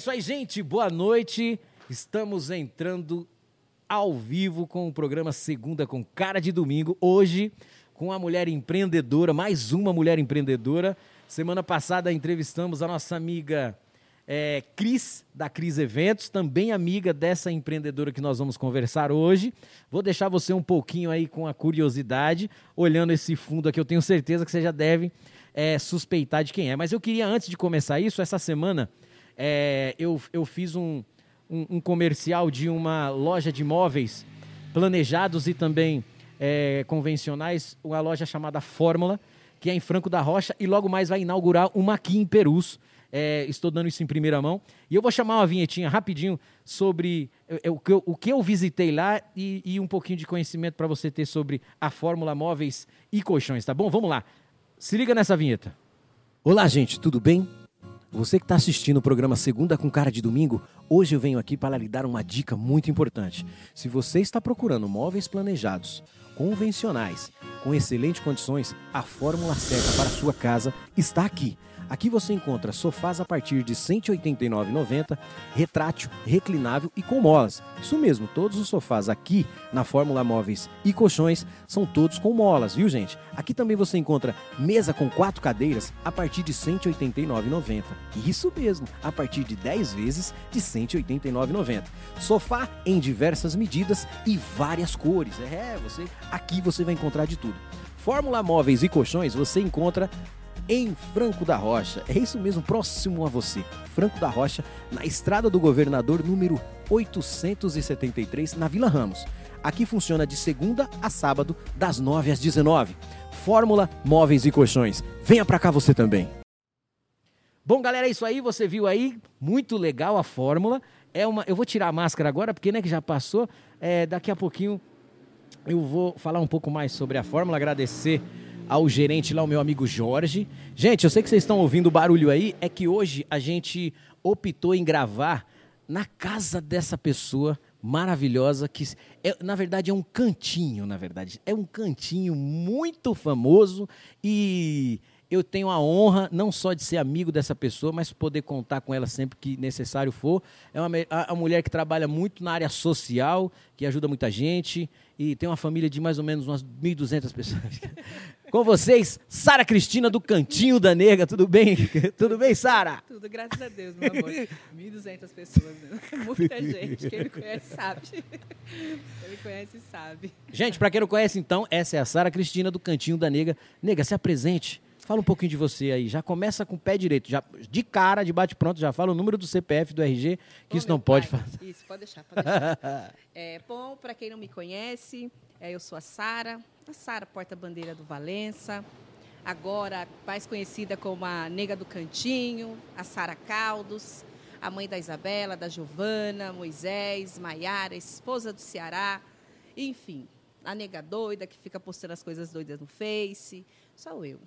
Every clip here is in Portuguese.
isso aí, gente. Boa noite. Estamos entrando ao vivo com o programa Segunda com Cara de Domingo. Hoje, com a mulher empreendedora, mais uma mulher empreendedora. Semana passada entrevistamos a nossa amiga é, Cris, da Cris Eventos, também amiga dessa empreendedora que nós vamos conversar hoje. Vou deixar você um pouquinho aí com a curiosidade, olhando esse fundo aqui, eu tenho certeza que você já deve é, suspeitar de quem é. Mas eu queria, antes de começar isso, essa semana é, eu, eu fiz um, um, um, comercial de uma loja de móveis planejados e também é, convencionais, uma loja chamada Fórmula, que é em Franco da Rocha, e logo mais vai inaugurar uma aqui em Perus. É, estou dando isso em primeira mão. E eu vou chamar uma vinhetinha rapidinho sobre é, é o, que eu, o que eu visitei lá e, e um pouquinho de conhecimento para você ter sobre a Fórmula Móveis e Colchões, tá bom? Vamos lá. Se liga nessa vinheta. Olá, gente, tudo bem? Você que está assistindo o programa Segunda com Cara de Domingo, hoje eu venho aqui para lhe dar uma dica muito importante. Se você está procurando móveis planejados, convencionais, com excelentes condições, a fórmula certa para a sua casa está aqui. Aqui você encontra sofás a partir de R$ 189,90, retrátil, reclinável e com molas. Isso mesmo, todos os sofás aqui na Fórmula Móveis e colchões são todos com molas, viu gente? Aqui também você encontra mesa com quatro cadeiras a partir de R$ 189,90. Isso mesmo, a partir de 10 vezes de R$ 189,90. Sofá em diversas medidas e várias cores. É, você aqui você vai encontrar de tudo. Fórmula Móveis e Colchões você encontra em Franco da Rocha. É isso mesmo, próximo a você. Franco da Rocha, na Estrada do Governador, número 873, na Vila Ramos. Aqui funciona de segunda a sábado, das 9 às 19. Fórmula Móveis e Colchões. Venha pra cá você também. Bom, galera, é isso aí. Você viu aí? Muito legal a fórmula. É uma, eu vou tirar a máscara agora, porque né, que já passou. É, daqui a pouquinho eu vou falar um pouco mais sobre a fórmula, agradecer ao gerente lá, o meu amigo Jorge. Gente, eu sei que vocês estão ouvindo o barulho aí, é que hoje a gente optou em gravar na casa dessa pessoa maravilhosa que é, na verdade é um cantinho, na verdade. É um cantinho muito famoso e eu tenho a honra não só de ser amigo dessa pessoa, mas poder contar com ela sempre que necessário for. É uma, uma mulher que trabalha muito na área social, que ajuda muita gente e tem uma família de mais ou menos umas 1.200 pessoas. Com vocês, Sara Cristina do Cantinho da Nega. Tudo bem? Tudo bem, Sara? Tudo, graças a Deus, meu amor. 1.200 pessoas, né? muita gente. Quem me conhece sabe. Quem me conhece sabe. Gente, para quem não conhece, então, essa é a Sara Cristina do Cantinho da Nega. Nega, se apresente. Fala um pouquinho de você aí. Já começa com o pé direito. Já, de cara, de bate-pronto, já fala o número do CPF, do RG, que isso não pode fazer. Isso, pode deixar, pode deixar. é, bom, para quem não me conhece, eu sou a Sara, a Sara Porta-Bandeira do Valença, agora mais conhecida como a Nega do Cantinho, a Sara Caldos, a mãe da Isabela, da Giovana, Moisés, Maiara, esposa do Ceará, enfim, a nega doida que fica postando as coisas doidas no Face, sou eu.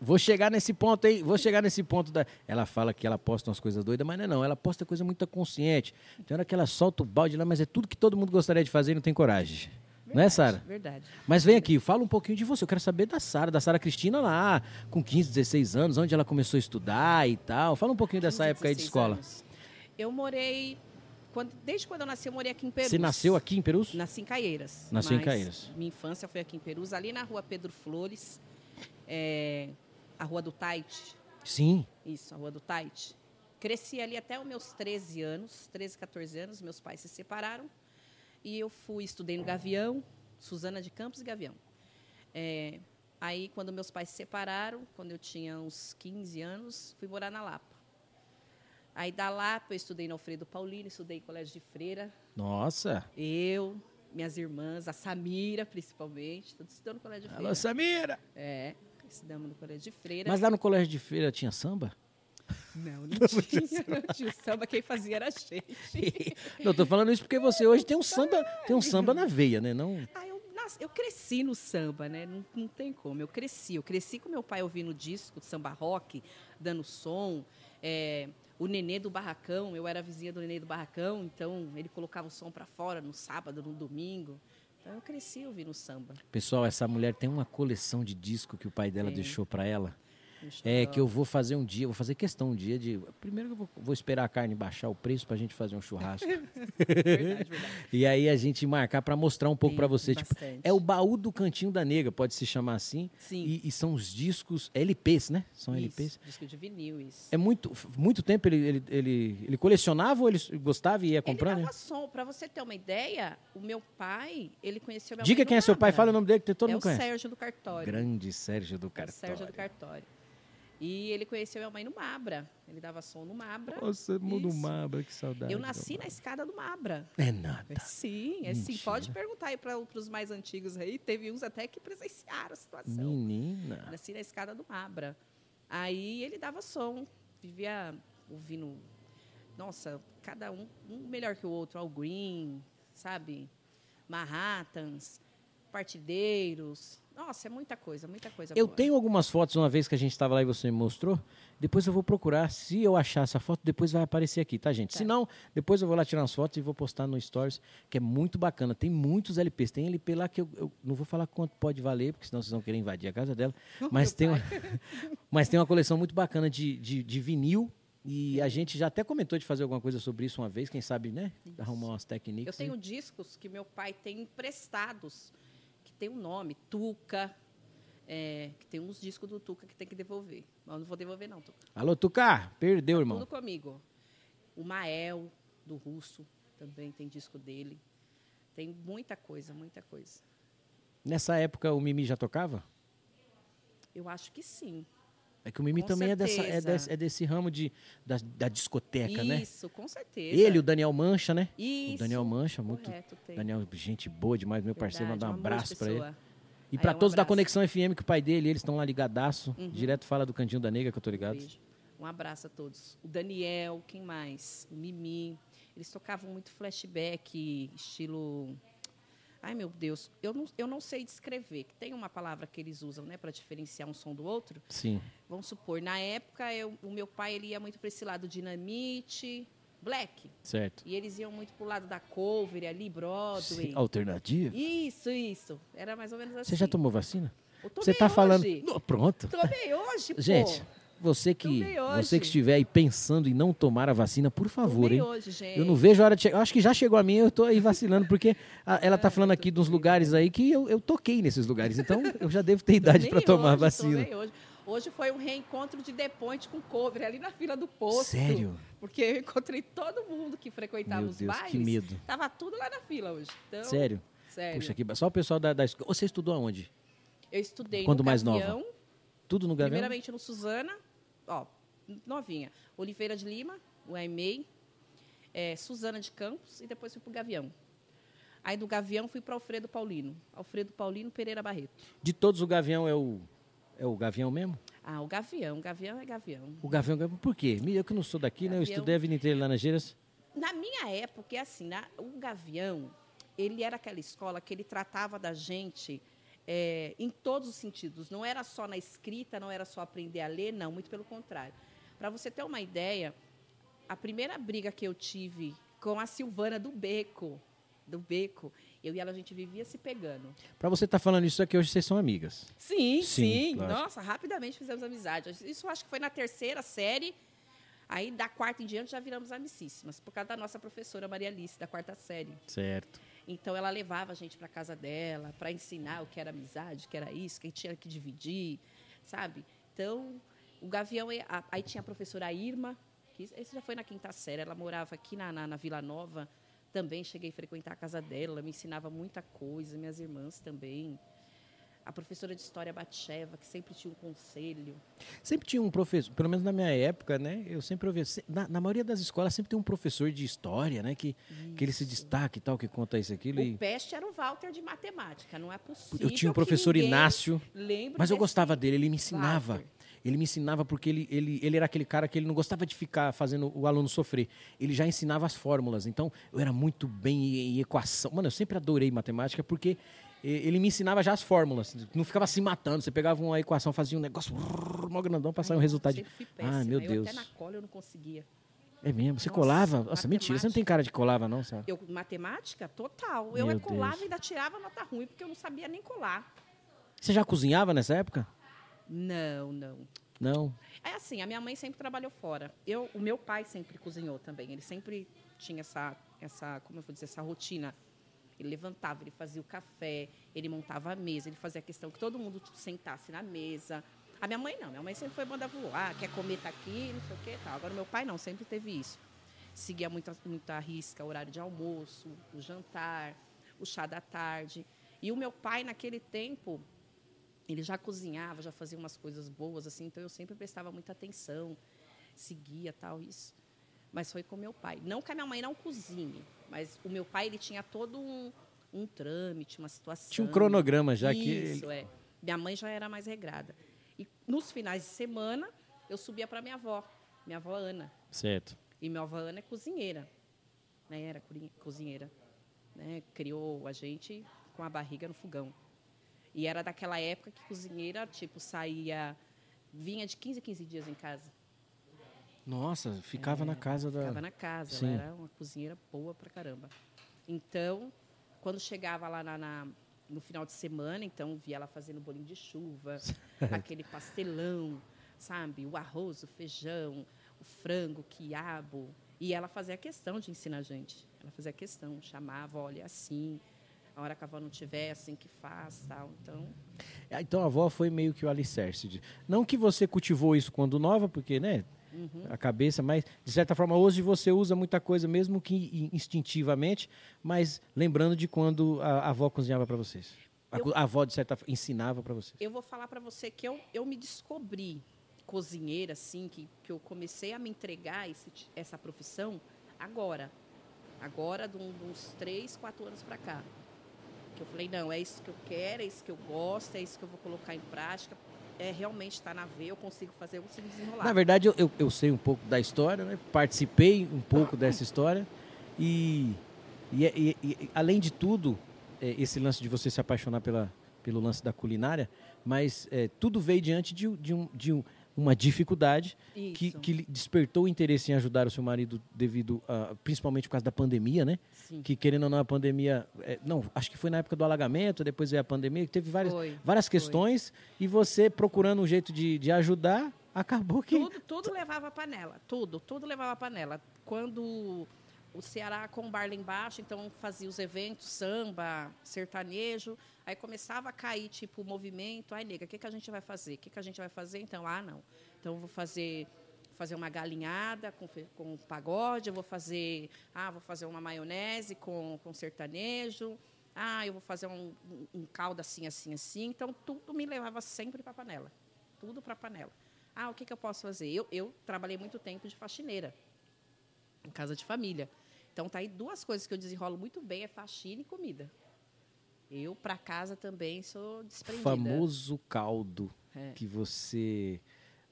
Vou chegar nesse ponto aí, vou chegar nesse ponto da. Ela fala que ela posta umas coisas doidas, mas não é não. Ela posta coisa muito consciente. Tem hora que ela solta o balde lá, mas é tudo que todo mundo gostaria de fazer e não tem coragem. Verdade, não é, Sara? Verdade. Mas vem aqui, fala um pouquinho de você. Eu quero saber da Sara, da Sara Cristina lá, com 15, 16 anos, onde ela começou a estudar e tal. Fala um pouquinho 15, dessa época aí de escola. Anos. Eu morei. Quando, desde quando eu nasci, eu morei aqui em Perus. Você nasceu aqui em Perus? Nasci em Caieiras. Nasceu em Caieiras. Minha infância foi aqui em Perus, ali na rua Pedro Flores. É, a Rua do Taite. Sim. Isso, a Rua do Taite. Cresci ali até os meus 13 anos, 13, 14 anos, meus pais se separaram. E eu fui, estudei no Gavião, Suzana de Campos e Gavião. É, aí, quando meus pais se separaram, quando eu tinha uns 15 anos, fui morar na Lapa. Aí, da Lapa, eu estudei no Alfredo Paulino, estudei em colégio de freira. Nossa! Eu, minhas irmãs, a Samira, principalmente, todos estudando no colégio de freira. Alô, Samira! É estudamos no colégio de freira. Mas lá no colégio de freira tinha samba? Não, não tinha, não tinha samba, quem fazia era a gente. não, tô falando isso porque você hoje tem um samba, tem um samba na veia, né? Não... Ah, eu, eu cresci no samba, né? Não, não tem como, eu cresci. Eu cresci com meu pai ouvindo disco de samba rock, dando som. É, o Nenê do Barracão, eu era vizinha do Nenê do Barracão, então ele colocava o som para fora no sábado, no domingo. Então eu cresci ouvindo samba. Pessoal, essa mulher tem uma coleção de disco que o pai dela é. deixou para ela. É, que eu vou fazer um dia, vou fazer questão um dia de. Primeiro eu vou, vou esperar a carne baixar o preço pra gente fazer um churrasco. Verdade, verdade. e aí a gente marcar pra mostrar um pouco pra você. Tipo, é o baú do Cantinho da Nega, pode se chamar assim. Sim. E, e são os discos LPs, né? São Isso, LPs. Disco de vinil, isso. É muito, muito tempo ele, ele, ele, ele colecionava ou ele gostava e ia comprando? Ele né? dava som. Pra você ter uma ideia, o meu pai, ele conheceu minha Diga quem é no seu pai, fala o nome dele que todo é mundo o conhece. Sérgio do Cartório. Grande Sérgio do É o Cartório. Sérgio do Cartório. E ele conheceu minha mãe no Mabra. Ele dava som no Mabra. Nossa, mundo Isso. Mabra, que saudade. Eu nasci na escada do Mabra. É nada. Sim, é sim. Pode perguntar aí para os mais antigos aí. Teve uns até que presenciaram a situação. Menina. Nasci na escada do Mabra. Aí ele dava som, vivia ouvindo. Nossa, cada um, um melhor que o outro. Al Green, sabe? Manhattans, Partideiros. Nossa, é muita coisa, muita coisa. Eu boa. tenho algumas fotos uma vez que a gente estava lá e você me mostrou. Depois eu vou procurar. Se eu achar essa foto, depois vai aparecer aqui, tá, gente? Tá. Se não, depois eu vou lá tirar umas fotos e vou postar no Stories, que é muito bacana. Tem muitos LPs. Tem LP lá que eu, eu não vou falar quanto pode valer, porque senão vocês vão querer invadir a casa dela. Mas tem, uma, mas tem uma coleção muito bacana de, de, de vinil. E a gente já até comentou de fazer alguma coisa sobre isso uma vez, quem sabe, né? Arrumar umas técnicas. Eu tenho discos que meu pai tem emprestados, tem um nome, Tuca. é, que tem uns discos do Tuca que tem que devolver. Mas eu não vou devolver, não, Tuca. Alô, Tucar, perdeu, irmão. Tudo comigo. O Mael, do Russo, também tem disco dele. Tem muita coisa, muita coisa. Nessa época o Mimi já tocava? Eu acho que sim. É que o Mimi Com também é, dessa, é, desse, é desse ramo de, da, da discoteca, né? Isso, com certeza. Ele, o Daniel Mancha, né? Isso. O Daniel Mancha, muito. Correto. Daniel, gente boa demais, meu parceiro, Verdade, mandar um abraço pra ele. E Aí, pra um todos da abraço. Uhum. Conexão FM, que o pai dele, eles estão lá ligadaço. Direto fala do Cantinho da Nega, que eu tô ligado. Beijo. Um abraço a todos. O Daniel, quem mais? O Mimi. Eles tocavam muito flashback, estilo. Ai, meu Deus, eu não, eu não sei descrever. Tem uma palavra que eles usam, né, para diferenciar um som do outro. Sim. Vamos supor, na época, eu- o meu pai ele ia muito para esse lado dinamite, black. Certo. E eles iam muito pro lado da cover ali, Broadway. Sim, Alternativa? Isso, isso. Era mais ou menos assim. Você já tomou vacina? Eu Você tá falando. hoje. Não, pronto. Tomei hoje, pô. Gente, você que, você que estiver aí pensando em não tomar a vacina, por favor, Tomei hein? hoje, gente. Eu não vejo a hora de chegar. Eu acho que já chegou a minha, eu tô aí vacilando, porque a- ela tá Ah, falando aqui de uns lugares aí que eu, eu toquei nesses lugares. Então eu já devo ter idade para tomar a hoje, vacina. tomei Hoje. Hoje foi um reencontro de depois com cover, ali na fila do posto. Sério? Porque eu encontrei todo mundo que frequentava Meu os Deus, bailes. que medo. Tava tudo lá na fila hoje. Então, Sério? Sério. Puxa, que ba- só o pessoal da, da escola. Você estudou aonde? Eu estudei Quando no mais nova? Gavião, Tudo no Gavião? primeiramente no Suzana, ó, novinha. Oliveira de Lima, o EMEI, é, Suzana de Campos e depois fui pro Gavião. Aí do Gavião fui para Alfredo Paulino. Alfredo Paulino Pereira Barreto. De todos, o Gavião é o, é o Gavião mesmo? Ah, o Gavião. Gavião é Gavião. O Gavião, Gavião- por quê? Eu que não sou daqui, né? Eu Gavião. estudei a vida inteira lá nas Geiras. Na minha época, é assim, na- o Gavião, ele era aquela escola que ele tratava da gente é, em todos os sentidos. Não era só na escrita, não era só aprender a ler, não, muito pelo contrário. Para você ter uma ideia, a primeira briga que eu tive com a Silvana do Beco, do Beco, eu e ela, a gente vivia se pegando. Pra você estar falando isso aqui hoje, vocês são amigas. Sim, Sim, sim. lógico. Nossa, rapidamente fizemos amizade. Isso acho que foi na terceira série. Aí, da quarta em diante, já viramos amicíssimas, por causa da nossa professora Maria Alice, da quarta série. Certo. Então, ela levava a gente para casa dela para ensinar o que era amizade, o que era isso, que tinha que dividir, sabe? Então, o Gavião... Aí tinha a professora Irma, que esse já foi na quinta série, ela morava aqui na, na, na Vila Nova. Também cheguei a frequentar a casa dela, ela me ensinava muita coisa, minhas irmãs também. A professora de história Batcheva, que sempre tinha um conselho. Sempre tinha um professor, pelo menos na minha época, né? Eu sempre ouvia. Na, na maioria das escolas sempre tem um professor de história, né? Que, que ele se destaca e tal, que conta isso, aquilo. O E peste era o Walter de matemática, não é possível. eu tinha o que professor Inácio. Mas eu gostava dele, ele me ensinava. Walter. Ele me ensinava porque ele, ele, ele era aquele cara que ele não gostava de ficar fazendo o aluno sofrer. Ele já ensinava as fórmulas. Então, eu era muito bem em, equação. Mano, eu sempre adorei matemática porque ele me ensinava já as fórmulas. Não ficava se matando. Você pegava uma equação, fazia um negócio mó grandão para sair um resultado. Ah, meu eu Deus. Até na cola eu não conseguia. É mesmo? Você Nossa, colava? Nossa, mentira. Você não tem cara de colava, não, Sara? Eu, matemática, total. Eu Meu é colava Deus. e ainda tirava nota ruim, porque eu não sabia nem colar. Você já cozinhava nessa época? Não, não. Não? É assim, a minha mãe sempre trabalhou fora. Eu, o meu pai sempre cozinhou também. Ele sempre tinha essa, essa, como eu vou dizer, essa rotina. Ele levantava, ele fazia o café, ele montava a mesa, ele fazia questão que todo mundo sentasse na mesa. A minha mãe não, minha mãe sempre foi mandar voar, quer comer tá aqui, não sei o que tal. Agora meu pai não, sempre teve isso. Seguia muita, muita risca, horário de almoço, o jantar, o chá da tarde. E o meu pai, naquele tempo, ele já cozinhava, já fazia umas coisas boas, assim, então eu sempre prestava muita atenção, seguia tal, isso. Mas foi com meu pai. Não que a minha mãe não cozinhe, mas o meu pai, ele tinha todo um, um trâmite, uma situação. Tinha um cronograma já isso, que... Isso, é. Minha mãe já era mais regrada. E nos finais de semana, eu subia para minha avó, minha avó Ana. Certo. E minha avó Ana é cozinheira, né? Era cozinheira. Né? Criou a gente com a barriga no fogão. E era daquela época que cozinheira, tipo, saía, vinha de 15 a 15 dias em casa. Nossa, ficava é, na casa da. Ficava na casa, Sim. ela era uma cozinheira boa pra caramba. Então, quando chegava lá na, na, no final de semana, então via ela fazendo bolinho de chuva, aquele pastelão, sabe? O arroz, o feijão, o frango, o quiabo. E ela fazia questão de ensinar a gente. Ela fazia questão, chamava, olha, assim, a hora que a avó não tiver, assim que faz, tal. Então. É, então a avó foi meio que o alicerce. Não que você cultivou isso quando nova, porque, né? Uhum. A cabeça, mas de certa forma hoje você usa muita coisa, mesmo que instintivamente, mas lembrando de quando a, a avó cozinhava para vocês. A, eu, a, avó, de certa forma, ensinava para vocês. Eu vou falar para você que eu, eu me descobri cozinheira, assim, que, que eu comecei a me entregar esse, essa profissão agora. Agora, de uns três, quatro anos para cá. Que eu falei, não, é isso que eu quero, é isso que eu gosto, é isso que eu vou colocar em prática. É realmente está na veia, eu consigo fazer, eu consigo desenrolar. Na verdade, eu, eu, eu sei um pouco da história, né? participei um pouco dessa história e, e, e, e além de tudo, é, esse lance de você se apaixonar pela, pelo lance da culinária, mas é, tudo veio diante de, de, um, de um uma dificuldade que, que despertou o interesse em ajudar o seu marido devido a, principalmente por causa da pandemia, né? Sim. Que querendo ou não a pandemia, é, não, acho que foi na época do alagamento, depois veio a pandemia, que teve várias, foi, várias questões foi. e você procurando um jeito de, de ajudar, acabou que tudo, tudo levava a panela, tudo, tudo levava a panela. Quando o Ceará com o bar lá embaixo, então fazia os eventos, samba, sertanejo, aí começava a cair, tipo, o movimento, ai, nega, o que, que a gente vai fazer? O que, que a gente vai fazer? Então, ah, não, então vou fazer fazer uma galinhada com, com pagode, eu vou fazer, ah, vou fazer uma maionese com, com sertanejo, ah, eu vou fazer um, um, um caldo assim, assim, assim, então tudo me levava sempre para a panela, tudo para a panela. Ah, o que, que eu posso fazer? Eu, eu trabalhei muito tempo de faxineira, em casa de família. Então, tá aí duas coisas que eu desenrolo muito bem, é faxina e comida. Eu, para casa, também sou desprendida. Famoso caldo é. que você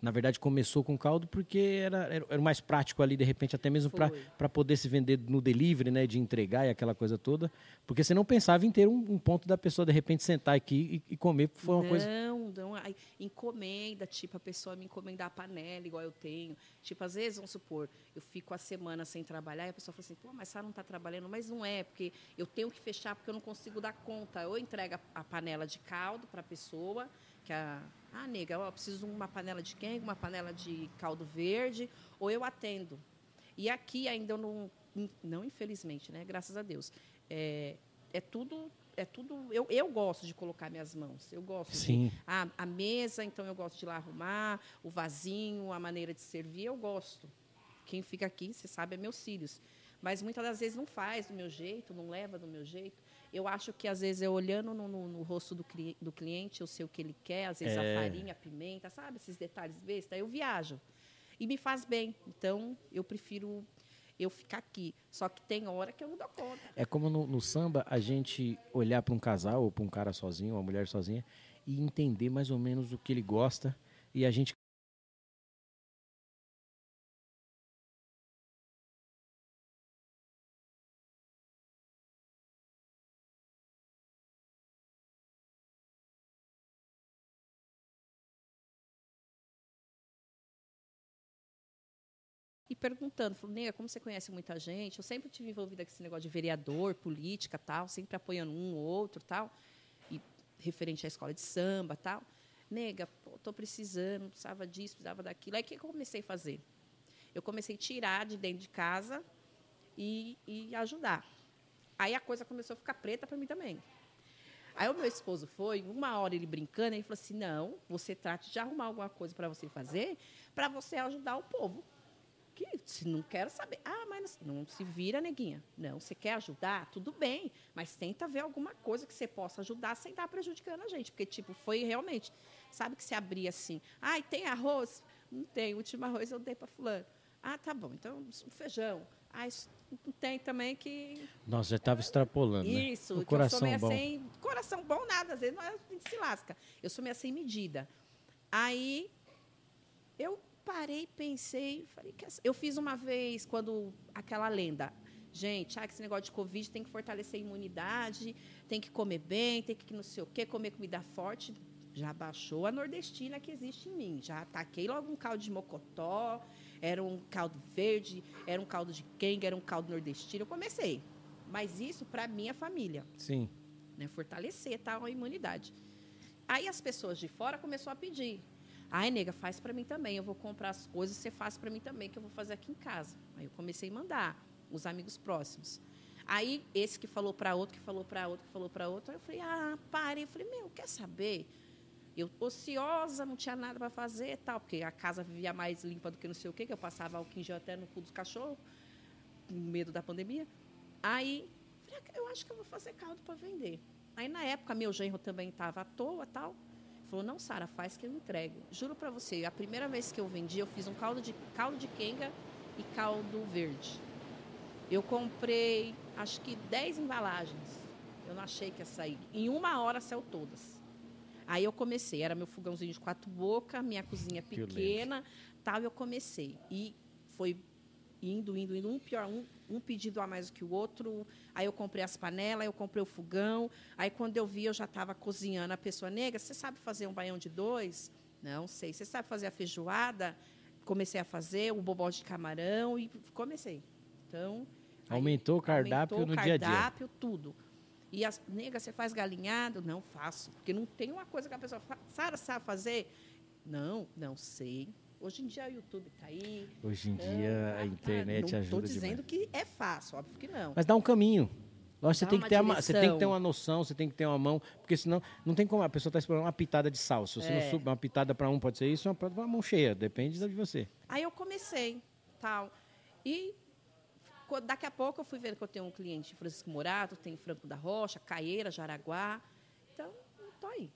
na verdade, começou com caldo porque era, era, era mais prático ali, de repente, até mesmo para poder se vender no delivery, né? De entregar e aquela coisa toda. Porque você não pensava em ter um, um ponto da pessoa, de repente, sentar aqui e, e comer. Foi uma não, coisa. Não, não. Encomenda, tipo, a pessoa me encomendar a panela, igual eu tenho. Tipo, às vezes, vamos supor, eu fico a semana sem trabalhar e a pessoa fala assim, pô, mas Sara não está trabalhando. Mas não é, porque eu tenho que fechar porque eu não consigo dar conta. Eu entrego a, a panela de caldo para a pessoa que a ah, nega, eu preciso de uma panela de quem? Uma panela de caldo verde, ou eu atendo. E aqui ainda eu não, não infelizmente, né? Graças a Deus. É, é tudo é tudo eu, eu gosto de colocar minhas mãos eu gosto Sim. de a, a mesa então eu gosto de lá arrumar o vasinho a maneira de servir eu gosto quem fica aqui você sabe é meus filhos mas muitas das vezes não faz do meu jeito não leva do meu jeito eu acho que, às vezes, eu olhando no, no, no rosto do, cli do, cliente, eu sei o que ele quer, às vezes é. a farinha, a pimenta, sabe? Esses detalhes besta, eu viajo. E me faz bem. Então, eu prefiro eu ficar aqui. Só que tem hora que eu não dou conta. É como no, no samba, a gente olhar para um casal ou para um cara sozinho, uma mulher sozinha, e entender mais ou menos o que ele gosta. E a gente e perguntando, falou, Nega, como você conhece muita gente? Eu sempre tive envolvida com esse negócio de vereador, política, tal, sempre apoiando um ou outro, tal, e referente à escola de samba, tal. nega, tô precisando, precisava disso, precisava daquilo. Aí o que eu comecei a fazer? Eu comecei a tirar de dentro de casa e, e ajudar. Aí a coisa começou a ficar preta para mim também. Aí o meu esposo foi, uma hora ele brincando, ele falou assim: não, você trate de arrumar alguma coisa para você fazer, para você ajudar o povo. Que se não quero saber. Ah, mas não se vira, neguinha. Não, você quer ajudar? Tudo bem, mas tenta ver alguma coisa que você possa ajudar sem estar prejudicando a gente. Porque, tipo, foi realmente. Sabe que se abria assim. Ai, tem arroz? Não tem. O último arroz eu dei para fulano. Ah, tá bom. Então, feijão. Ah, tem também que. Nossa, já estava extrapolando. Né? Isso, né? o coração eu sou bom. Sem, coração bom, nada, às vezes não, é, a gente se lasca. Eu sou meio sem medida. Aí eu parei, pensei, falei que eu fiz uma vez quando aquela lenda. Gente, ah, que esse negócio de Covid tem que fortalecer a imunidade, tem que comer bem, tem que não sei o quê, comer comida forte. Já baixou a nordestina que existe em mim. Já ataquei logo um caldo de mocotó, era um caldo verde, era um caldo de quenga, era um caldo nordestino. Eu comecei. Mas isso para minha família. Sim. Né, fortalecer tal, a imunidade. Aí as pessoas de fora começaram a pedir. Ai, nega, faz para mim também. Eu vou comprar as coisas, você faz para mim também, que eu vou fazer aqui em casa. Aí eu comecei a mandar os amigos próximos. Aí esse que falou para outro, que falou para outro, que falou para outro, aí eu falei: "Ah, pare". Eu falei: "Meu, quer saber? Eu ociosa, não tinha nada para fazer, tal, porque a casa vivia mais limpa do que não sei o quê, que eu passava álcool em gel até no cu dos cachorros, com medo da pandemia. Aí, falei, ah, eu acho que eu vou fazer caldo para vender. Aí na época meu genro também estava à toa, tal. Falou: "Não, Sara, faz que eu entrego". Juro para você, a primeira vez que eu vendi, eu fiz um caldo de caldo de quenga e caldo verde. Eu comprei, acho que 10 embalagens. Eu não achei que ia sair. Em uma hora saiu todas. Aí eu comecei, era meu fogãozinho de quatro bocas, minha cozinha pequena, tal, eu comecei. E foi indo, indo, indo, um pior, um, um pedido a mais do que o outro. Aí eu comprei as panelas, eu comprei o fogão. Aí quando eu vi, eu já estava cozinhando. A pessoa negra, você sabe fazer um baião de dois? Não sei. Você sabe fazer a feijoada? Comecei a fazer o bobó de camarão e comecei. Então aumentou o cardápio aumentou no o cardápio, dia a dia. Cardápio, tudo. E as nega, você faz galinhado? Não faço, porque não tem uma coisa que a pessoa fala, Sara, sabe fazer? Não, não sei. Hoje em dia o YouTube está aí. Hoje em então, dia a internet não ajuda Estou dizendo demais. que é fácil, óbvio que não. Mas dá um caminho. Lógico, você tem, que ter uma, você tem que ter uma noção, você tem que ter uma mão, porque senão não tem como a pessoa está esperando uma pitada de sal. Se você é. não subir uma pitada para um, pode ser isso, uma para uma mão cheia, depende de você. Aí eu comecei, tal. E daqui a pouco eu fui vendo que eu tenho um cliente Francisco Morato, tem Franco da Rocha, Caeira, Jaraguá. Então, estou aí.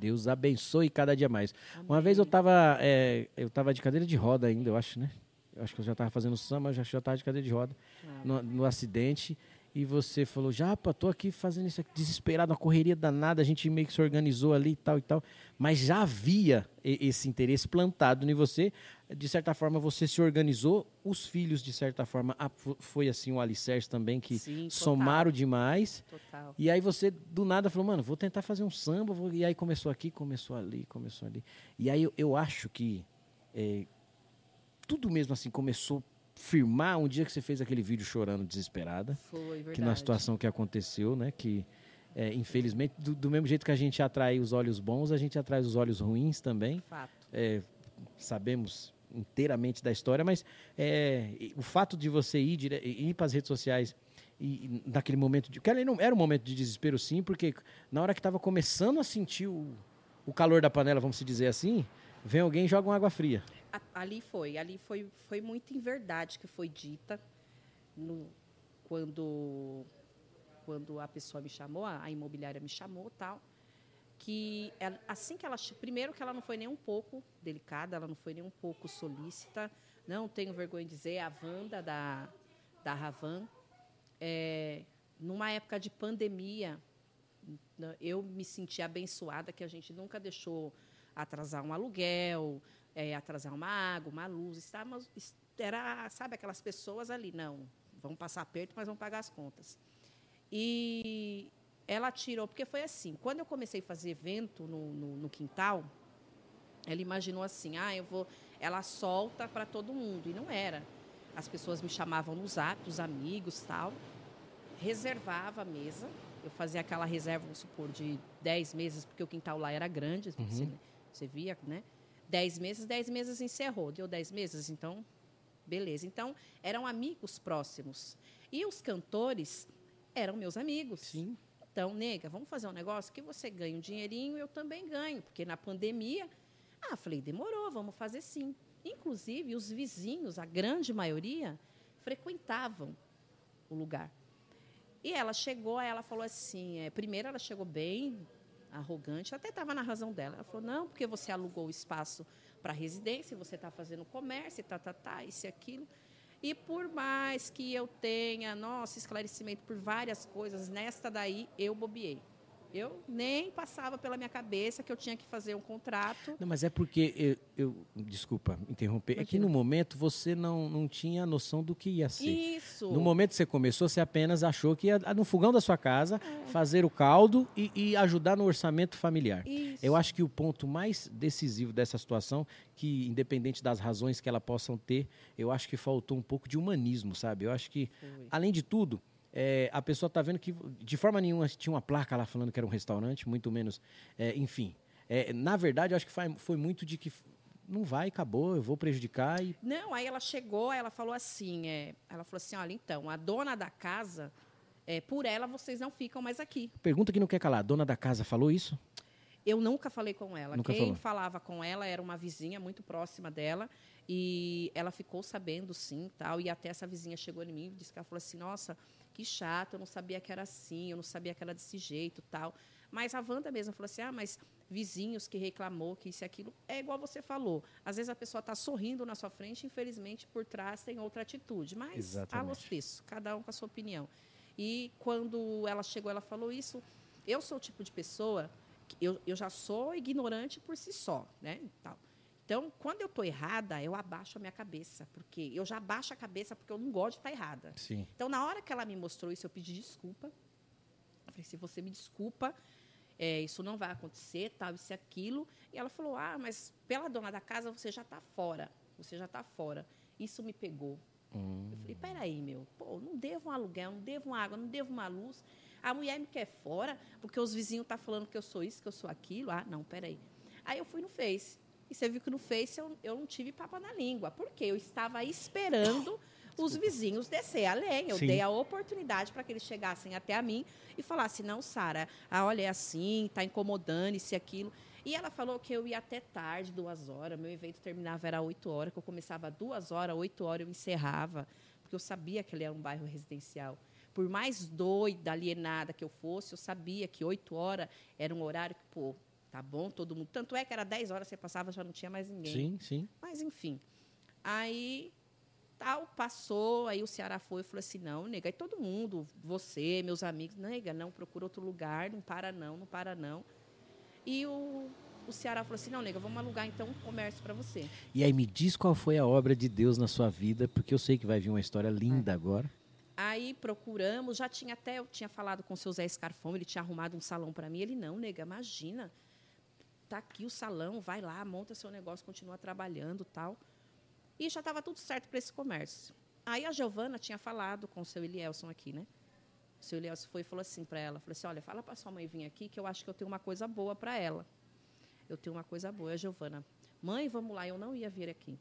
Deus abençoe cada dia mais. Amém. Uma vez eu estava é, eu tava de cadeira de roda ainda, eu acho, né? Eu acho que eu já estava fazendo samba, já estava de cadeira de roda ah. no, no acidente e você falou, Japa, tô aqui fazendo isso aqui, desesperado, uma correria danada, a gente meio que se organizou ali e tal e tal, mas já havia esse interesse plantado em você, de certa forma você se organizou, os filhos de certa forma foi assim um alicerce também que Sim, somaram demais, total. e aí você do nada falou, mano, vou tentar fazer um samba, vou... e aí começou aqui, começou ali, começou ali, e aí eu, eu acho que é, tudo mesmo assim começou firmar um dia que você fez aquele vídeo chorando desesperada. Foi, verdade. Que na situação que aconteceu, né? Que é, infelizmente, do, do, mesmo jeito que a gente atrai os olhos bons, a gente atrai os olhos ruins também. Fato. É, sabemos inteiramente da história, mas é, o fato de você ir, dire... ir para as redes sociais e, e naquele momento de. Era um momento de desespero, sim, porque na hora que estava começando a sentir o, o calor da panela, vamos dizer assim, vem alguém e joga uma água fria ali foi, ali foi, foi muito em verdade que foi dita no, quando quando a pessoa me chamou, a, a imobiliária me chamou, tal, que ela, assim que ela primeiro que ela não foi nem um pouco delicada, ela não foi nem um pouco solícita, não tenho vergonha de dizer, a Wanda da da Ravan, é, numa época de pandemia, eu me senti abençoada que a gente nunca deixou atrasar um aluguel, é, atrasar uma água, uma luz. Estávamos, era, sabe, aquelas pessoas ali, não, vão passar perto, mas vão pagar as contas. E ela tirou, porque foi assim, quando eu comecei a fazer evento no, no, no quintal, ela imaginou assim, ah, eu vou, ela solta para todo mundo, e não era. As pessoas me chamavam no zap, os amigos, tal, reservava a mesa, eu fazia aquela reserva, vamos supor, de 10 meses, porque o quintal lá era grande, uhum. assim, Você via, né? Dez meses, dez meses encerrou. Deu dez meses, então, beleza. Então, eram amigos próximos. E os cantores eram meus amigos. Sim. Então, nega, vamos fazer um negócio que você ganha um dinheirinho eu também ganho. Porque na pandemia, ah, falei, demorou, vamos fazer sim. Inclusive, os vizinhos, a grande maioria, frequentavam o lugar. E ela chegou, ela falou assim, é, primeiro ela chegou bem arrogante, até estava na razão dela. Ela falou, não, porque você alugou o espaço para residência, você está fazendo comércio, tá, tá, tá, isso e aquilo. E por mais que eu tenha, nossa, esclarecimento por várias coisas, nesta daí eu bobiei. Eu nem passava pela minha cabeça que eu tinha que fazer um contrato. Não, mas é porque eu, eu desculpa interromper. Imagina. É que no momento você não, não tinha noção do que ia ser. Isso. No momento que você começou, você apenas achou que ia no fogão da sua casa é. fazer o caldo e, e, ajudar no orçamento familiar. Isso. Eu acho que o ponto mais decisivo dessa situação, que independente das razões que ela possam ter, eu acho que faltou um pouco de humanismo, sabe? Eu acho que, Foi. além de tudo, é, a pessoa está vendo que de forma nenhuma tinha uma placa lá falando que era um restaurante, muito menos. É, enfim. É, na verdade, eu acho que foi, foi muito de que não vai, acabou, eu vou prejudicar. E... Não, aí ela chegou, ela falou assim: é, ela falou assim: olha, então, a dona da casa, é, por ela vocês não ficam mais aqui. Pergunta que não quer calar: a dona da casa falou isso? Eu nunca falei com ela. Nunca Quem falou. falava com ela era uma vizinha muito próxima dela. E ela ficou sabendo, sim, tal. E até essa vizinha chegou em mim e disse que ela falou assim: nossa, que chato, eu não sabia que era assim, eu não sabia que era desse jeito, tal. Mas a Wanda mesmo falou assim: ah, mas vizinhos que reclamou que isso e aquilo. É igual você falou. Às vezes a pessoa está sorrindo na sua frente, infelizmente por trás tem outra atitude. Mas Exatamente. isso, cada um com a sua opinião. E quando ela chegou, ela falou isso. Eu sou o tipo de pessoa eu, eu já sou ignorante por si só, né? Tal. Então, quando eu estou errada, eu abaixo a minha cabeça, porque eu já abaixo a cabeça porque eu não gosto de estar errada. Sim. Então, na hora que ela me mostrou isso, eu pedi desculpa. Eu falei, se você me desculpa, é, isso não vai acontecer, tal, isso e aquilo. E ela falou, ah, mas pela dona da casa você já está fora. Você já está fora. Isso me pegou. Hum. Eu falei, peraí, meu, pô, não devo um aluguel, não devo uma água, não devo uma luz. A mulher me quer fora, porque os vizinhos estão tá falando que eu sou isso, que eu sou aquilo. Ah, não, peraí. Aí eu fui no Face. E você viu que no Face eu, eu não tive papa na língua, porque eu estava esperando os vizinhos descer a lenha. Eu Sim. dei a oportunidade para que eles chegassem até a mim e falassem: não, Sara, ah, olha, é assim, está incomodando, isso e aquilo. E ela falou que eu ia até tarde, duas horas. Meu evento terminava era oito horas, que eu começava duas horas, oito horas eu encerrava, porque eu sabia que ele era um bairro residencial. Por mais doida, alienada que eu fosse, eu sabia que oito horas era um horário que, pô, Tá bom, todo mundo. Tanto é que era 10 horas, você passava, já não tinha mais ninguém. Sim, sim. Mas, enfim. Aí, tal, passou, aí o Ceará foi e falou assim, não, nega, e todo mundo, você, meus amigos, nega, não, procura outro lugar, não para não, não para não. E o, o Ceará falou assim, não, nega, vamos alugar então um comércio para você. E aí me diz qual foi a obra de Deus na sua vida, porque eu sei que vai vir uma história linda é. agora. Aí procuramos, já tinha até, eu tinha falado com o seu Zé Escarfão, ele tinha arrumado um salão para mim. Ele, não, nega, imagina, tá aqui o salão, vai lá, monta seu negócio, continua trabalhando tal. E já estava tudo certo para esse comércio. Aí a Giovana tinha falado com o seu Elielson aqui, né? O seu Elielson foi e falou assim para ela, falou assim, olha, fala para sua mãe vir aqui que eu acho que eu tenho uma coisa boa para ela. Eu tenho uma coisa boa. E a Giovana, mãe, vamos lá, eu não ia vir aqui.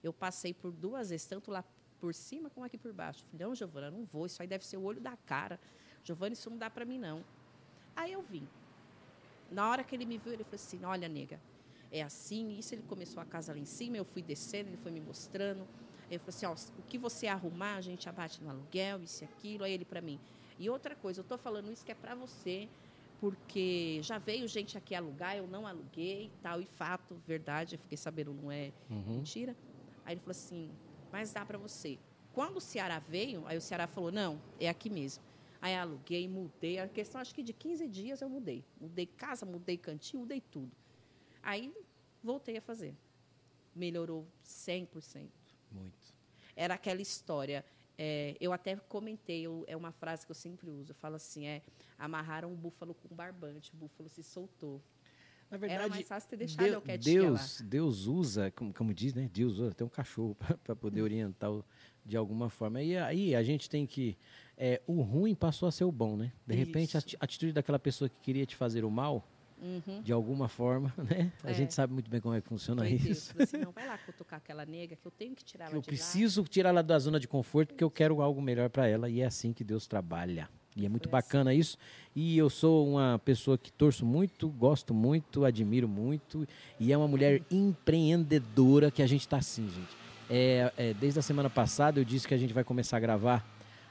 Eu passei por duas vezes, tanto lá por cima como aqui por baixo. Falei, não, Giovana, não vou, isso aí deve ser o olho da cara. Giovana, isso não dá para mim, não. Aí eu vim. Na hora que ele me viu, ele falou assim: Olha, nega, é assim. Isso ele começou a casa lá em cima, eu fui descendo, ele foi me mostrando. Ele falou assim: Ó, o que você arrumar, a gente abate no aluguel, isso e aquilo. Aí ele para mim. E outra coisa, eu estou falando isso que é para você, porque já veio gente aqui alugar, eu não aluguei tal. E fato, verdade, eu fiquei sabendo, não é uhum. mentira. Aí ele falou assim: Mas dá para você. Quando o Ceará veio, aí o Ceará falou: Não, é aqui mesmo. Aí aluguei, mudei. A questão, acho que de 15 dias eu mudei. Mudei casa, mudei cantinho, mudei tudo. Aí voltei a fazer. Melhorou 100%. Muito. Era aquela história. É, eu até comentei, eu, é uma frase que eu sempre uso. Eu falo assim: é amarraram um búfalo com barbante, o búfalo se soltou. Na verdade, Era mais fácil ter deixado Deus, eu quietinha Deus, lá. Deus usa, como, como diz, né? Deus usa até um cachorro para poder orientar o, de alguma forma. E aí a gente tem que. É, o ruim passou a ser o bom, né? De repente, a Isso. atitude daquela pessoa que queria te fazer o mal uhum. de alguma forma, né? A é. gente sabe muito bem como é que funciona isso. Deus, assim, não, vai lá cutucar aquela nega que eu tenho que tirar ela Eu preciso tirar ela da zona de conforto porque eu quero algo melhor para ela e é assim que Deus trabalha. E é muito Foi bacana assim. isso. E eu sou uma pessoa que torço muito, gosto muito, admiro muito. E é uma mulher empreendedora que a gente está assim, gente. É, é, desde a semana passada eu disse que a gente vai começar a gravar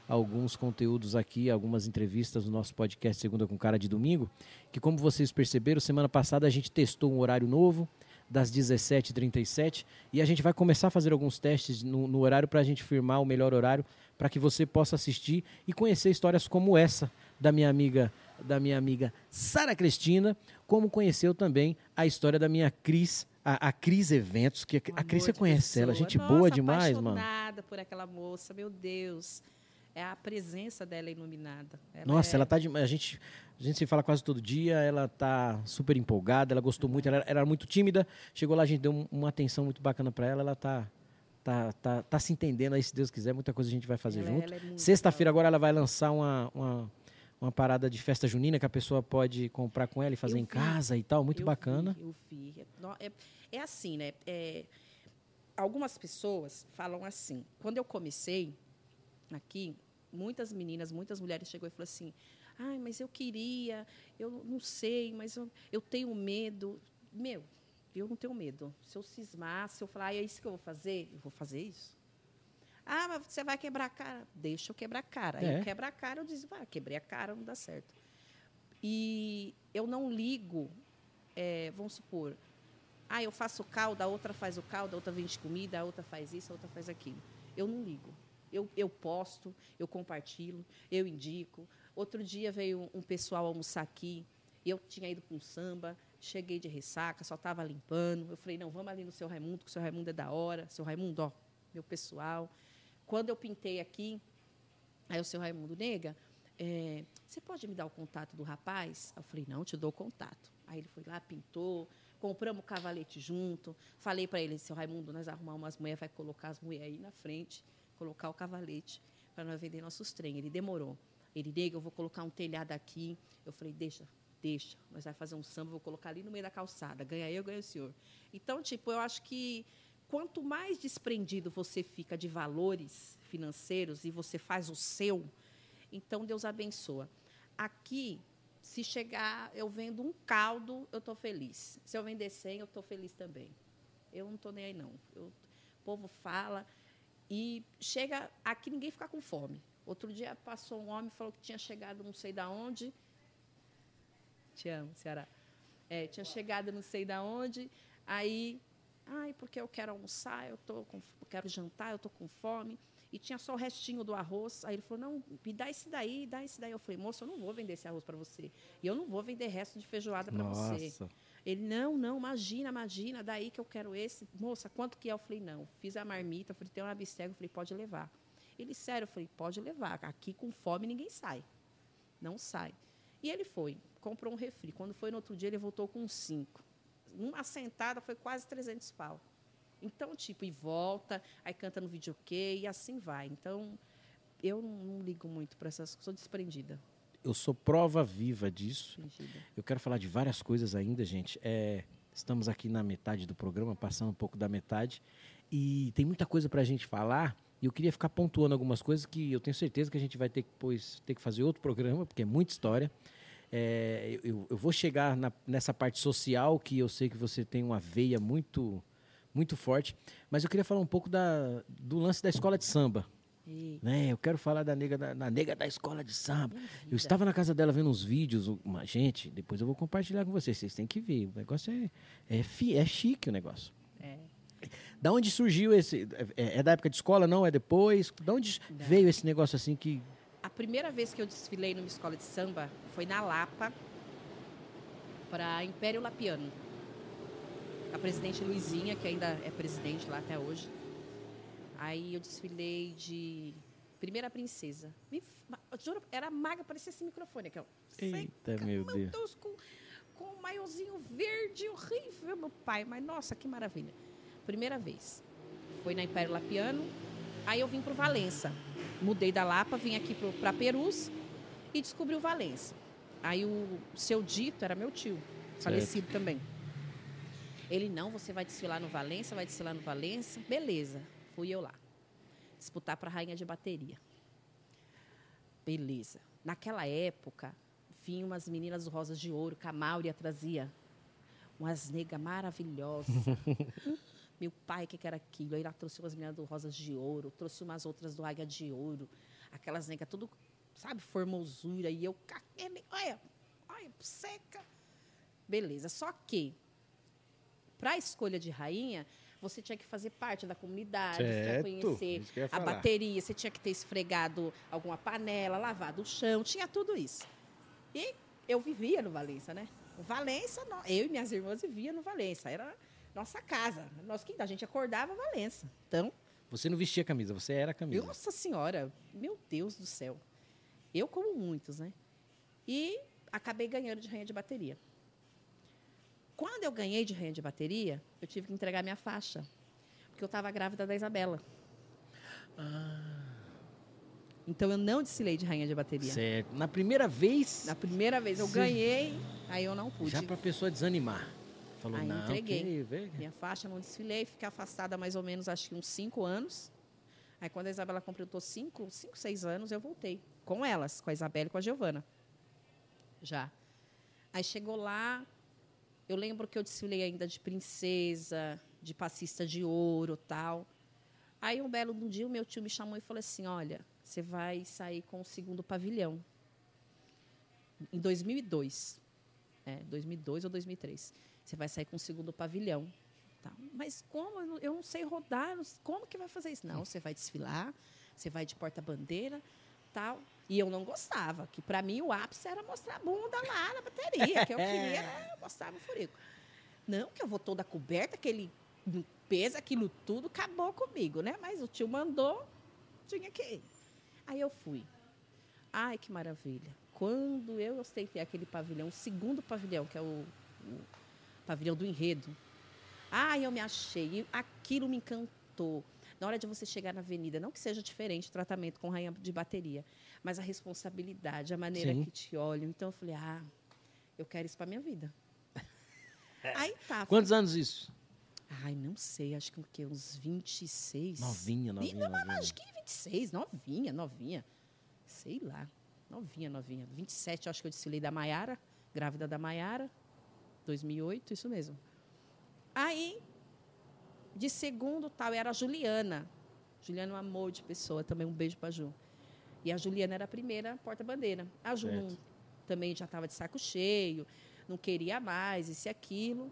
alguns conteúdos aqui, algumas entrevistas no nosso podcast Segunda com Cara de Domingo, que como vocês perceberam, semana passada a gente testou um horário novo, das 17h37, e a gente vai começar a fazer alguns testes no, no horário para a gente firmar o melhor horário para que você possa assistir e conhecer histórias como essa da minha amiga da minha amiga Sara Cristina, como conheceu também a história da minha Cris, a, a Cris Eventos, que a, a Cris você conhece pessoa. ela, gente Nossa, boa demais, mano. Por aquela moça, meu Deus é a presença dela iluminada. Ela Nossa, é... ela tá de, a gente a gente se fala quase todo dia, ela tá super empolgada, ela gostou muito, ela, ela era muito tímida, chegou lá a gente deu uma atenção muito bacana para ela, ela tá tá, tá, tá se entendendo aí se Deus quiser, muita coisa a gente vai fazer ela, junto. É Sexta-feira agora ela vai lançar uma, uma uma parada de festa junina que a pessoa pode comprar com ela e fazer eu em vi, casa e tal, muito eu bacana. Vi, eu vi. É, é assim, né? É, algumas pessoas falam assim. Quando eu comecei, aqui, muitas meninas, muitas mulheres chegou e falou assim: "Ai, mas eu queria, eu não sei, mas eu, eu tenho medo". Meu, eu não tenho medo. Se eu cismar, se eu falar, ah, é isso que eu vou fazer, eu vou fazer isso. Ah, mas você vai quebrar a cara. Deixa eu quebrar a cara. Aí é. eu quebrar a cara, eu disse, vai, quebrei a cara, não dá certo. E eu não ligo, é, vamos supor, ah, eu faço caldo, a outra faz o caldo, a outra vende comida, a outra faz isso, a outra faz aquilo. Eu não ligo. Eu, eu posto, eu compartilho, eu indico. Outro dia veio um pessoal almoçar aqui, eu tinha ido para um samba, cheguei de ressaca, só estava limpando. Eu falei, não, vamos ali no seu Raimundo, que o seu Raimundo é da hora. Seu Raimundo, ó, meu pessoal. Quando eu pintei aqui, aí o seu Raimundo, nega, é, você pode me dar o contato do rapaz? Eu falei, não, te dou o contato. Aí ele foi lá, pintou, compramos o cavalete junto. Falei para ele, seu Raimundo, nós arrumamos umas mulheres, vai colocar as mulheres aí na frente colocar o cavalete para nós vender nossos trem. Ele demorou. Ele, nega, eu vou colocar um telhado aqui. Eu falei, deixa, deixa. Nós vamos fazer um samba, vou colocar ali no meio da calçada. Ganha eu, ganha o senhor. Então, tipo, eu acho que quanto mais desprendido você fica de valores financeiros e você faz o seu, então Deus abençoa. Aqui, se chegar, eu vendo um caldo, eu estou feliz. Se eu vender 100, eu estou feliz também. Eu não estou nem aí, não. Eu, o povo fala, e chega aqui ninguém fica com fome. Outro dia passou um homem falou que tinha chegado não sei da onde. Te amo, Ceará. É, tinha chegado não sei da onde. Aí, ai, porque eu quero almoçar, eu tô com, eu quero jantar, eu tô com fome. E tinha só o restinho do arroz. Aí ele falou: "Não, me dá esse daí, dá esse daí". Eu falei: "Moço, eu não vou vender esse arroz para você. E eu não vou vender resto de feijoada para você". Ele, não, não, imagina, imagina, daí que eu quero esse. Moça, quanto que é? Eu falei, não. Fiz a marmita, falei, tem uma bistega, eu falei, pode levar. Ele, sério, eu falei, pode levar. Aqui com fome ninguém sai. Não sai. E ele foi, comprou um refri. Quando foi no outro dia, ele voltou com cinco. Uma sentada foi quase 300 pau. Então, tipo, e volta, aí canta no videokê e assim vai. Então, eu não, não ligo muito para essas coisas, sou desprendida eu sou prova viva disso. Eu quero falar de várias coisas ainda, gente. É, estamos aqui na metade do programa, passando um pouco da metade. E tem muita coisa para a gente falar. E eu queria ficar pontuando algumas coisas que eu tenho certeza que a gente vai ter que, pois, ter que fazer outro programa, porque é muita história. É, eu, eu, vou chegar na, nessa parte social, que eu sei que você tem uma veia muito, muito forte. Mas eu queria falar um pouco da, do lance da escola de samba. Né? Eu quero falar da nega da, da nega da escola de samba. Eu estava na casa dela vendo uns vídeos. Uma, gente, depois eu vou compartilhar com vocês. Vocês têm que ver. O negócio é, é, fi, é chique o negócio. É. Da onde surgiu esse. É, é, da época de escola, não? É depois? Da onde não. veio esse negócio assim que. Primeira vez que eu desfilei numa escola de samba foi na Lapa, para Império Lapiano. A presidente Luizinha, que ainda é presidente lá até hoje, Aí eu desfilei de Primeira Princesa. Me, juro, era magra, parecia esse microfone aqui, ó. Eita, Seca, meu Deus. Com, com um maiozinho verde horrível, meu pai. Mas, nossa, que maravilha. Primeira vez. Foi na Império Lapiano. Aí eu vim para Valença. Mudei da Lapa, vim aqui para Perus e descobri o Valença. Aí o seu Dito era meu tio. falecido também. Ele, não, você vai desfilar no Valença, vai desfilar no Valença. Beleza, fui eu lá. Disputar para rainha de bateria. Beleza. Naquela época, vinham umas meninas Rosas de Ouro, que a Mauri trazia. Umas negas maravilhosas. Meu pai, o que, que era aquilo? Aí ela trouxe umas meninas do Rosas de Ouro, trouxe umas outras do Águia de Ouro. Aquelas negas, tudo, sabe, formosura. E eu, olha, olha, seca. Beleza. Só que, para a escolha de rainha, você tinha que fazer parte da comunidade, certo. você tinha que conhecer a bateria, você tinha que ter esfregado alguma panela, lavado o chão, tinha tudo isso. E eu vivia no Valença, né? Valença, eu e minhas irmãs viviam no Valença. Era nossa casa, nosso quintal. A gente acordava Valença. Então. Você não vestia camisa, você era camisa. Nossa Senhora, meu Deus do céu. Eu, como muitos, né? E acabei ganhando de rainha de bateria. Quando eu ganhei de rainha de bateria, eu tive que entregar minha faixa. Porque eu estava grávida da Isabela. Ah. Então eu não desfilei de rainha de bateria. Certo. Na primeira vez? Na primeira vez eu ganhei, aí eu não pude. Já para a pessoa desanimar. Falou, aí não, entreguei. Que... Minha faixa, não desfilei, fiquei afastada mais ou menos, acho que uns cinco anos. Aí quando a Isabela completou cinco, cinco, seis anos, eu voltei. Com elas, com a Isabela e com a Giovana. Já. Aí chegou lá, eu lembro que eu desfilei ainda de princesa, de passista de ouro tal. Aí um belo dia o meu tio me chamou e falou assim: Olha, você vai sair com o segundo pavilhão. Em 2002. É, 2002 ou 2003. Você vai sair com o segundo pavilhão. Tá. Mas como? Eu não sei rodar. Como que vai fazer isso? Não, você vai desfilar, você vai de porta-bandeira, tal. E eu não gostava, que para mim o ápice era mostrar a bunda lá na bateria, que eu queria era mostrar o furico. Não, que eu vou toda coberta, aquele peso, aquilo tudo, acabou comigo, né? Mas o tio mandou, tinha que ir. Aí eu fui. Ai, que maravilha. Quando eu ostentei aquele pavilhão, o segundo pavilhão, que é o, o pavilhão do enredo, ai, eu me achei. E aquilo me encantou na hora de você chegar na avenida, não que seja diferente o tratamento com rainha de bateria, mas a responsabilidade, a maneira Sim. que te olham. Então eu falei, ah, eu quero isso para minha vida. Aí tá. Quantos anos isso? Ai, não sei, acho que, que uns 26. Novinha, novinha. Não, novinha. acho que 26, novinha, novinha. Sei lá. Novinha, novinha. 27, acho que eu desfilei da Maiara, grávida da Maiara, 2008, isso mesmo. Aí de segundo tal era a Juliana. Juliana é um amor de pessoa, também um beijo para a Ju. E a Juliana era a primeira porta-bandeira. A Ju não, também já estava de saco cheio, não queria mais, isso e aquilo.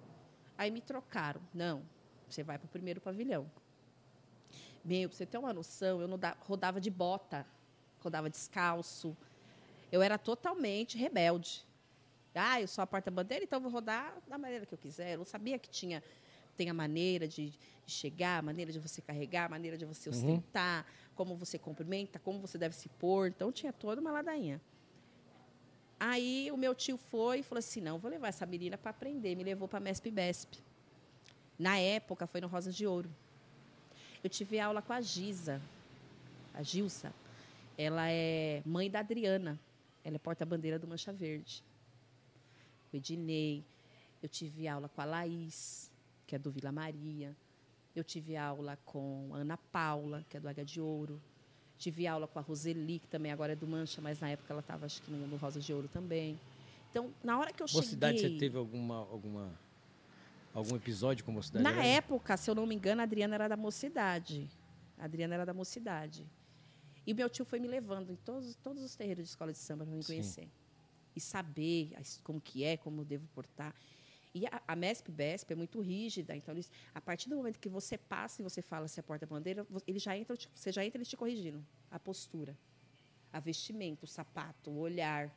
Aí me trocaram. Não, você vai para o primeiro pavilhão. Meu, para você ter uma noção, eu não rodava de bota, rodava descalço. Eu era totalmente rebelde. Ah, eu sou a porta-bandeira, então vou rodar da maneira que eu quiser. Eu não sabia que tinha tem a maneira de, chegar, a maneira de você carregar, a maneira de você uhum. ostentar, uhum. como você cumprimenta, como você deve se pôr. Então, tinha toda uma ladainha. Aí, o meu tio foi e falou assim, não, vou levar essa menina para aprender. Me levou para a MESP-BESP. Na época, foi no Rosas de Ouro. Eu tive aula com a Giza, a Gilsa. Ela é mãe da Adriana. Ela é porta-bandeira do Mancha Verde. O Ednei. Eu tive aula com a Laís que é do Vila Maria. Eu tive aula com a Ana Paula, que é do Águia de Ouro. Tive aula com a Roseli, que também agora é do Mancha, mas na época ela estava, acho que, no, no, Rosa de Ouro também. Então, na hora que eu Mocidade, cheguei... você teve alguma, alguma, algum episódio com Mocidade? Na época, se eu não me engano, a Adriana era da Mocidade. A Adriana era da Mocidade. E meu tio foi me levando em todos, todos os terreiros de escola de samba para me conhecer. E saber como que é, como eu devo portar. E a, a MESP-BESP é muito rígida, então eles, a partir do momento que você passa e você fala se é porta-bandeira, ele já entra, tipo, você já entra eles te corrigindo. A postura, a vestimenta, o sapato, o olhar.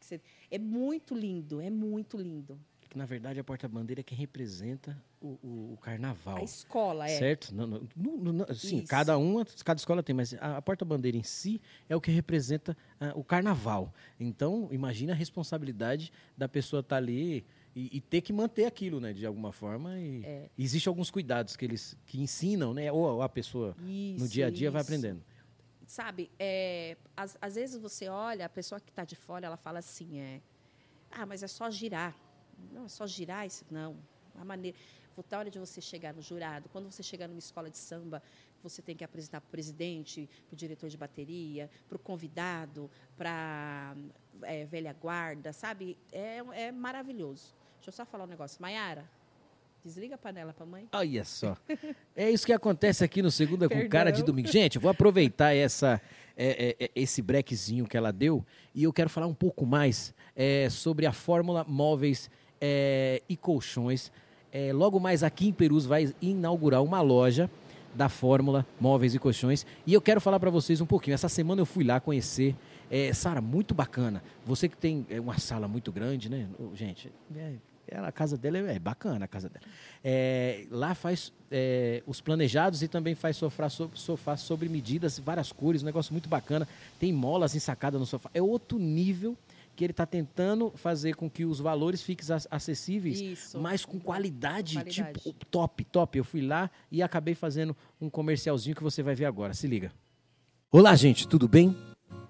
Você, é muito lindo, é muito lindo. Que, na verdade, a porta-bandeira é quem representa o, o, o, carnaval. A escola, é. Certo? Não, não, não, sim, cada uma, cada escola tem, mas a, a porta-bandeira em si é o que representa uh, o carnaval. Então, imagina a responsabilidade da pessoa estar tá ali e, e, ter que manter aquilo, né, de alguma forma. E é. existe alguns cuidados que eles que ensinam, né, ou a pessoa isso, no dia a dia isso. vai aprendendo. Sabe, é, às, às, vezes você olha, a pessoa que está de fora, ela fala assim, é, ah, mas é só girar. Não, é só girar isso? Não. A maneira. A hora de você chegar no jurado, quando você chegar numa escola de samba, você tem que apresentar para o presidente, para o diretor de bateria, para o convidado, para é, velha guarda, sabe? É, é maravilhoso. Deixa eu só falar um negócio. Maiara, Desliga a panela para mãe. Olha só. É isso que acontece aqui no Segunda com Cara de Domingo. Gente, eu vou aproveitar essa, é, é, é, esse brequezinho que ela deu e eu quero falar um pouco mais é, sobre a Fórmula Móveis é, e Colchões. É, logo mais aqui em Perus vai inaugurar uma loja da Fórmula Móveis e Colchões. E eu quero falar para vocês um pouquinho. Essa semana eu fui lá conhecer. É, Sara, muito bacana. Você que tem uma sala muito grande, né? Gente, é, ela, a casa dela é, é bacana, a casa dela. É, lá faz é, os planejados e também faz sofá, sofá sobre medidas, várias cores, um negócio muito bacana. Tem molas ensacadas no sofá. É outro nível que ele está tentando fazer com que os valores fiquem acessíveis, Isso. mas com qualidade, qualidade, tipo top, top. Eu fui lá e acabei fazendo um comercialzinho que você vai ver agora. Se liga. Olá, gente, tudo bem?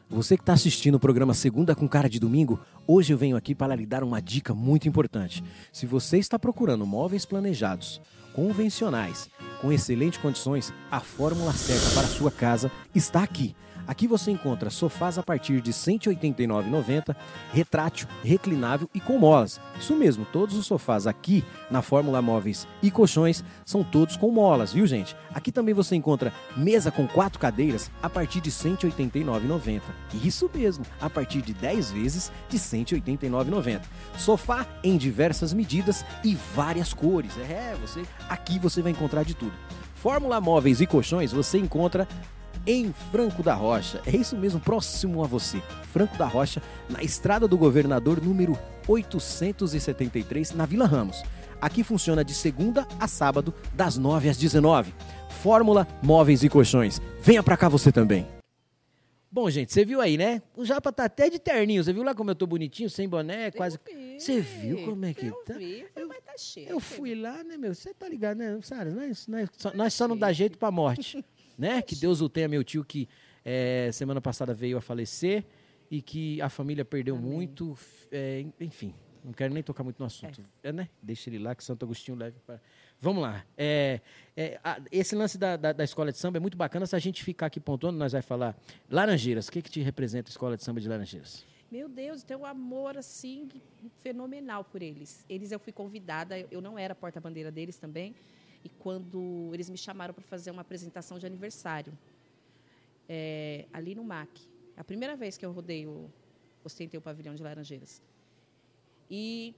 Você que está assistindo o programa Segunda com Cara de Domingo, hoje eu venho aqui para lhe dar uma dica muito importante. Se você está procurando móveis planejados, convencionais, com excelentes condições, a fórmula certa para a sua casa está aqui. Aqui você encontra sofás a partir de R$ 189,90, retrátil, reclinável e com molas. Isso mesmo, todos os sofás aqui na Fórmula Móveis e colchões são todos com molas, viu gente? Aqui também você encontra mesa com quatro cadeiras a partir de R$ 189,90. Isso mesmo, a partir de 10 vezes de R$ 189,90. Sofá em diversas medidas e várias cores. É, você aqui você vai encontrar de tudo. Fórmula Móveis e Colchões você encontra em Franco da Rocha. É isso mesmo, próximo a você. Franco da Rocha, na Estrada do Governador, número 873, na Vila Ramos. Aqui funciona de segunda a sábado, das 9 às 19. Fórmula Móveis e Colchões. Venha pra cá você também. Bom, gente, você viu aí, né? O Japa tá até de terninho. Você viu lá como eu tô bonitinho, sem boné, quase. Você viu como é que eu tá? Vi, eu, mas tá cheio. Eu fui lá, né, meu? Você tá ligado, né? Sara, nós, nós, só, nós só não dá jeito pra morte. né? Que Deus o tenha, meu tio, que é, semana passada veio a falecer e que a família perdeu Amém. muito. É, enfim, não quero nem tocar muito no assunto. É. é né? Deixa ele lá, que Santo Agostinho leve para. Vamos lá. É, é, a, esse lance da, da, da, escola de samba é muito bacana. Se a gente ficar aqui pontuando, nós vai falar. Laranjeiras, o que, que te representa a escola de samba de Laranjeiras? Meu Deus, tem um amor assim fenomenal por eles. Eles eu fui convidada, eu não era porta-bandeira deles também, e quando eles me chamaram para fazer uma apresentação de aniversário, é, ali no MAC, a primeira vez que eu rodei o, ostentei o pavilhão de Laranjeiras. E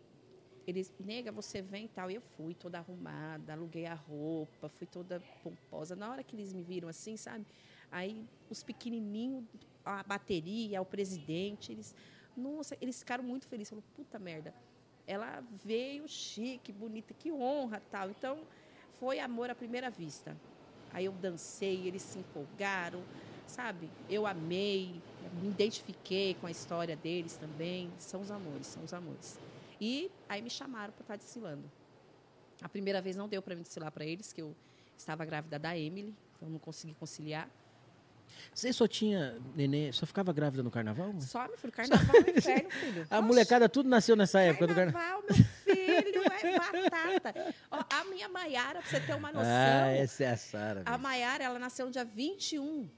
eles, nega, você vem e tal. E eu fui toda arrumada, aluguei a roupa, fui toda pomposa. Na hora que eles me viram assim, sabe? Aí os pequenininhos, a bateria, o presidente, eles, nossa, eles ficaram muito felizes. Falaram, puta merda, ela veio chique, bonita, que honra, tal. Então, foi amor à primeira vista. Aí eu dancei, eles se empolgaram, sabe? Eu amei, me identifiquei com a história deles também. São os amores, são os amores. E aí me chamaram para estar desfilando. A primeira vez não deu para me desfilar para eles, que eu estava grávida da Emily, então não consegui conciliar. Você só tinha neném, só ficava grávida no carnaval? Só, meu filho, carnaval é inferno, filho. A molecada tudo nasceu nessa época carnaval, do carnaval. Batata. Ó, a minha Maiara, pra você ter uma noção. Ah, essa é a Sara. A Maiara, ela nasceu no dia 21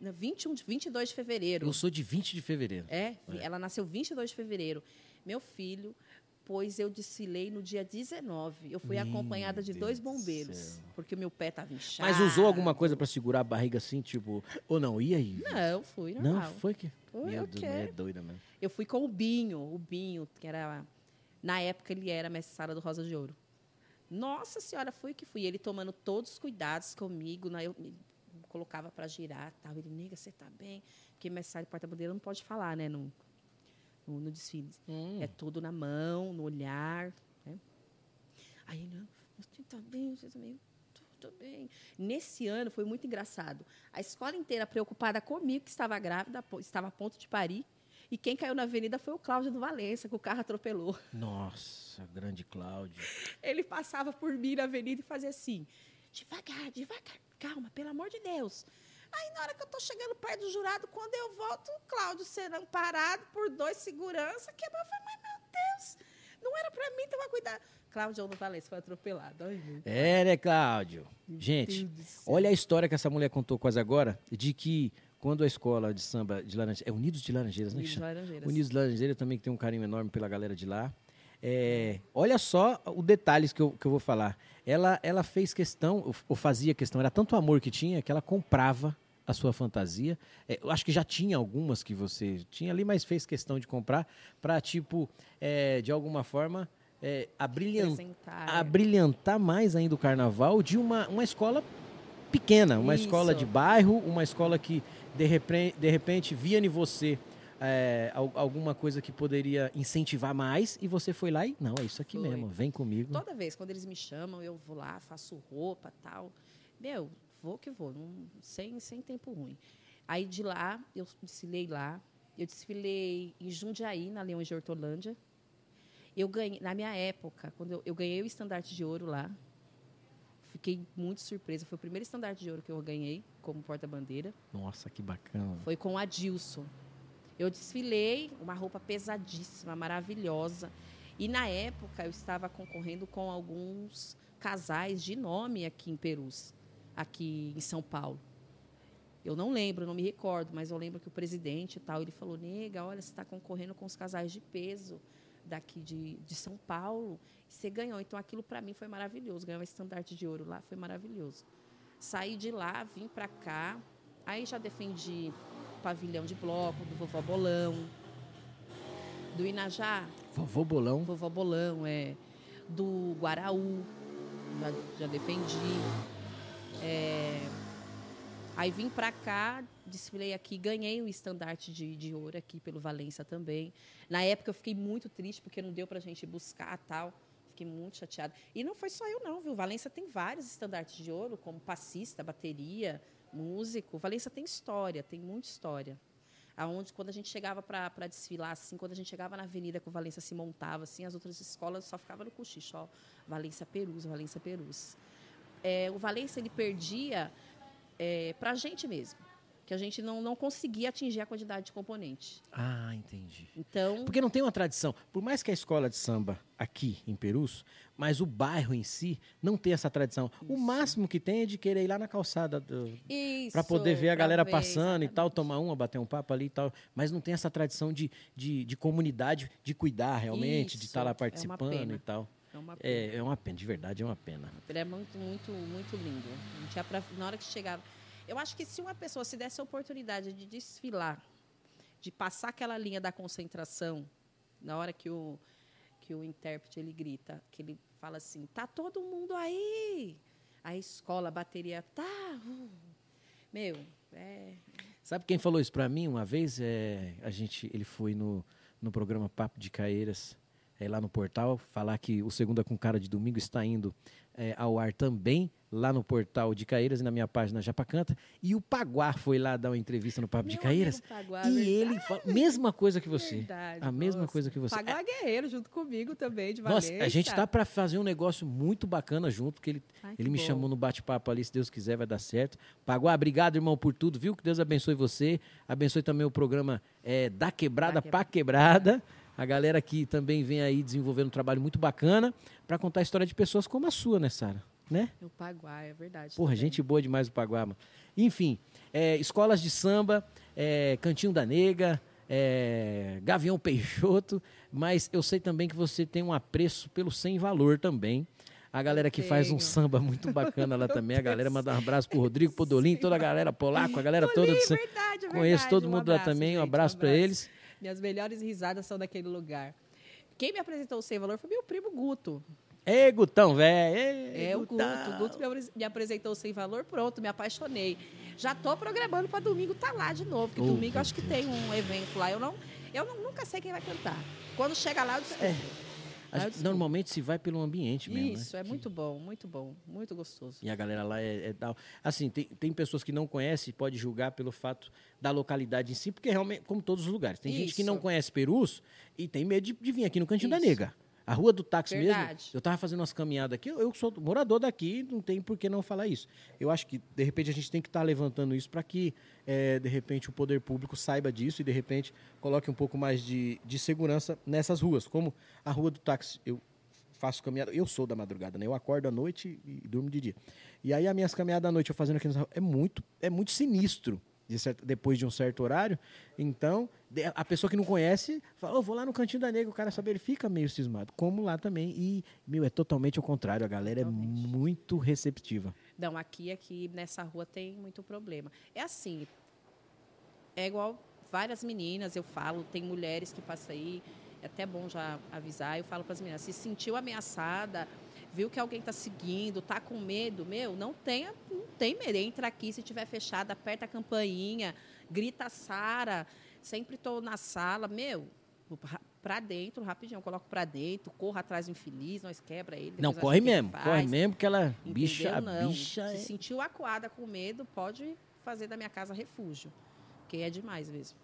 21, 22 de fevereiro. Eu sou de 20 de fevereiro. É, é, ela nasceu 22 de fevereiro. Meu filho, pois eu desfilei no dia 19. Eu fui meu acompanhada de Deus dois bombeiros, porque o meu pé estava inchado. Mas usou alguma coisa para segurar a barriga assim, tipo, ou não? E aí? Não, fui normal. Não, foi que? Foi, meu Deus, é doida mesmo. Eu fui com o Binho, o Binho, que era na época ele era mestre sala do Rosa de Ouro. Nossa senhora, fui que fui. Ele tomando todos os cuidados comigo, né? eu me colocava para girar, tal. Ele, nega, você tá bem? Porque mestre sala e porta-bandeira não pode falar, né? No, no, no desfile. Hum. É tudo na mão, no olhar. Né? Aí ele, você tá bem, você tá bem. Tudo bem. Nesse ano foi muito engraçado. A escola inteira preocupada comigo, que estava grávida, estava a ponto de parir. E quem caiu na avenida foi o Cláudio do Valença, que o carro atropelou. Nossa, grande Cláudio. Ele passava por mim na avenida e fazia assim: devagar, devagar, calma, pelo amor de Deus. Aí, na hora que eu estou chegando perto do jurado, quando eu volto, o Cláudio sendo amparado por dois seguranças, quebrou. Eu falei, mas meu Deus, Não era pra mim tomar cuidado. Cláudio do Valença foi atropelado. Ai, É, né, Cláudio? Gente, olha a história que essa mulher contou quase agora, de que quando a escola de samba de Laranjeiras, é Unidos de Laranjeiras, né? Unidos de? Laranjeiras. Unidos de Laranjeiras também que tem um carinho enorme pela galera de lá. É, olha só os detalhes que eu, que eu vou falar. Ela, ela fez questão, ou- fazia questão, era tanto amor que tinha que ela comprava a sua fantasia. É, eu acho que já tinha algumas que você tinha ali, mas fez questão de comprar para, tipo, é, de alguma forma, é, abrilhantar abrilhantar mais ainda o carnaval de uma, uma escola pequena, uma Isso. escola de bairro, uma escola que de repente, de repente via em você é, al- alguma coisa que poderia incentivar mais e você foi lá e não, é isso aqui Foi. mesmo, vem comigo. Toda vez, quando eles me chamam, eu vou lá, faço roupa tal. Meu, vou que vou, não- sem, sem tempo ruim. Aí de lá, eu desfilei lá. Eu desfilei em Jundiaí, na Leões de Hortolândia. Eu ganhei, na minha época, quando eu, eu ganhei o estandarte de ouro lá, fiquei muito surpresa. Foi o primeiro estandarte de ouro que eu ganhei como porta-bandeira. Nossa, que bacana. Foi com o Adilson. Eu desfilei uma roupa pesadíssima, maravilhosa. E na época eu estava concorrendo com alguns casais de nome aqui em Perus, aqui em São Paulo. Eu não lembro, não me recordo, mas eu lembro que o presidente e tal, ele falou, nega, olha, você está concorrendo com os casais de peso daqui de, de São Paulo. E você ganhou. Então aquilo para mim foi maravilhoso. Ganhar um estandarte de ouro lá foi maravilhoso. Saí de lá, vim para cá. Aí já defendi o pavilhão de bloco, do Vovó Bolão, do Inajá, Vovô Bolão. Vovó Bolão, é, do Guaraú, já, já defendi. É, aí vim pra cá, desfilei aqui, ganhei o estandarte de, de ouro aqui pelo Valença também. Na época eu fiquei muito triste porque não deu pra gente buscar tal. Fiquei muito chateada. E não foi só eu, não, viu? Valença tem vários estandartes de ouro, como passista, bateria, músico. Valença tem história, tem muita história aonde quando a gente chegava para desfilar assim, quando a gente chegava na avenida que o Valência se montava assim, as outras escolas só ficavam no cochicho, ó, Valência Perus, Valência Perus. É, o Valência ele perdia é, para a gente mesmo, que a gente não, não conseguia atingir a quantidade de componente. Ah, entendi. Então, Porque não tem uma tradição. Por mais que a escola de samba aqui em Perus, mas o bairro em si não tem essa tradição. O máximo que tem é de querer ir lá na calçada isso, Pra poder ver a galera ver, passando e tal, exatamente. tomar uma, bater um papo ali e tal. Mas não tem essa tradição de, de, de comunidade, de cuidar realmente, de Isso, estar é lá participando pena. e tal. É uma pena. É, é uma pena, de verdade é uma pena. É muito, muito, muito lindo. Não tinha pra, na hora que chegava. Eu acho que se uma pessoa se desse a oportunidade de desfilar, de passar aquela linha da concentração, na hora que o, que o intérprete ele grita, que ele fala assim: tá todo mundo aí! A escola, a bateria, tá! uh." Meu, é. Sabe quem falou isso pra mim uma vez? É, a gente, ele foi no, no programa Papo de Caeiras, é, lá no portal, falar que o Segunda com Cara de Domingo está indo é, ao ar também, lá no portal de Caeiras e na minha página Japacanta. E o Paguá foi lá dar uma entrevista no Papo de Meu Caeiras. amigo Paguá, e verdade. ele falou, mesma coisa que você. Verdade, a mesma nossa. coisa que você. Pagar guerreiro junto comigo também, de Nossa, Valência. a gente tá para fazer um negócio muito bacana junto, que ele, Ai, que ele me bom. chamou no bate-papo ali, se Deus quiser vai dar certo. Paguá, obrigado, irmão, por tudo, viu? Que Deus abençoe você, abençoe também o programa é, Da Quebrada Da pra Quebrada. A galera que também vem aí desenvolvendo um trabalho muito bacana para contar a história de pessoas como a sua, né, Sara? Né? O Paguá, é verdade. Porra, também. gente boa demais o Paguá, mano. Enfim, é, escolas de samba, é, Cantinho da Nega, é, Gavião Peixoto, mas eu sei também que você tem um apreço pelo sem valor também. A galera que faz um samba muito bacana lá também. A galera manda um abraço pro Rodrigo Podolim, toda a galera polaco, a galera toda do Sam- verdade, é Conheço verdade. todo Um mundo lá abraço, também. Um gente, abraço para eles. Minhas melhores risadas são daquele lugar. Quem me apresentou o Sem Valor foi meu primo Guto. Ê, Gutão, velho. É, o Guto. O Guto me apres- me apresentou Sem Valor, pronto, me apaixonei. Já tô programando para domingo tá lá de novo, porque Oh, domingo acho que tem um evento lá. Eu não, eu não- nunca sei quem vai cantar. Quando chega lá, eu descubro. É, A eu gente- normalmente se vai pelo ambiente mesmo. Isso, né? é Que- muito bom, muito bom, muito gostoso. E a galera lá é, é tal. Assim, tem, tem pessoas que não conhecem, pode julgar pelo fato da localidade em si, porque realmente, como todos os lugares. Tem gente que não Isso. conhece Perus e tem medo de, de vir aqui no Cantinho da Isso. Nega. A rua do táxi Verdade. mesmo, eu tava fazendo umas caminhadas aqui, eu, eu sou morador daqui, não tem por que não falar isso. Eu acho que, de repente, a gente tem que estar levantando isso para que, é, de repente, o poder público saiba disso e, de repente, coloque um pouco mais de, de segurança nessas ruas. Como a rua do táxi, eu faço caminhada, eu sou da madrugada, né? Eu acordo à noite e, durmo de dia. E aí, as minhas caminhadas à noite, eu fazendo aqui rua, é muito, é muito sinistro de certo- depois de um certo horário. Então, a pessoa que não conhece, fala, "Ô, vou lá no cantinho da nega, o cara sabe, ele fica meio cismado. Como lá também. E, meu, é totalmente ao contrário. A galera Totalmente. é muito receptiva. Não, aqui, aqui nessa rua tem muito problema. É assim, é igual várias meninas, eu falo, tem mulheres que passam aí, é até bom já avisar, eu falo para as meninas, se sentiu ameaçada, viu que alguém está seguindo, tá com medo, meu, não tenha, não tem medo, entra aqui, se tiver fechado, aperta a campainha, grita Sara, sempre estou na sala, meu, para dentro, rapidinho, eu coloco para dentro, corra atrás do infeliz, nós quebra ele. não, corre mesmo. faz. Corre mesmo, porque ela. Entendeu? Bicha, não. bicha. Se é- sentiu acuada com medo, pode fazer da minha casa refúgio. Porque é demais mesmo.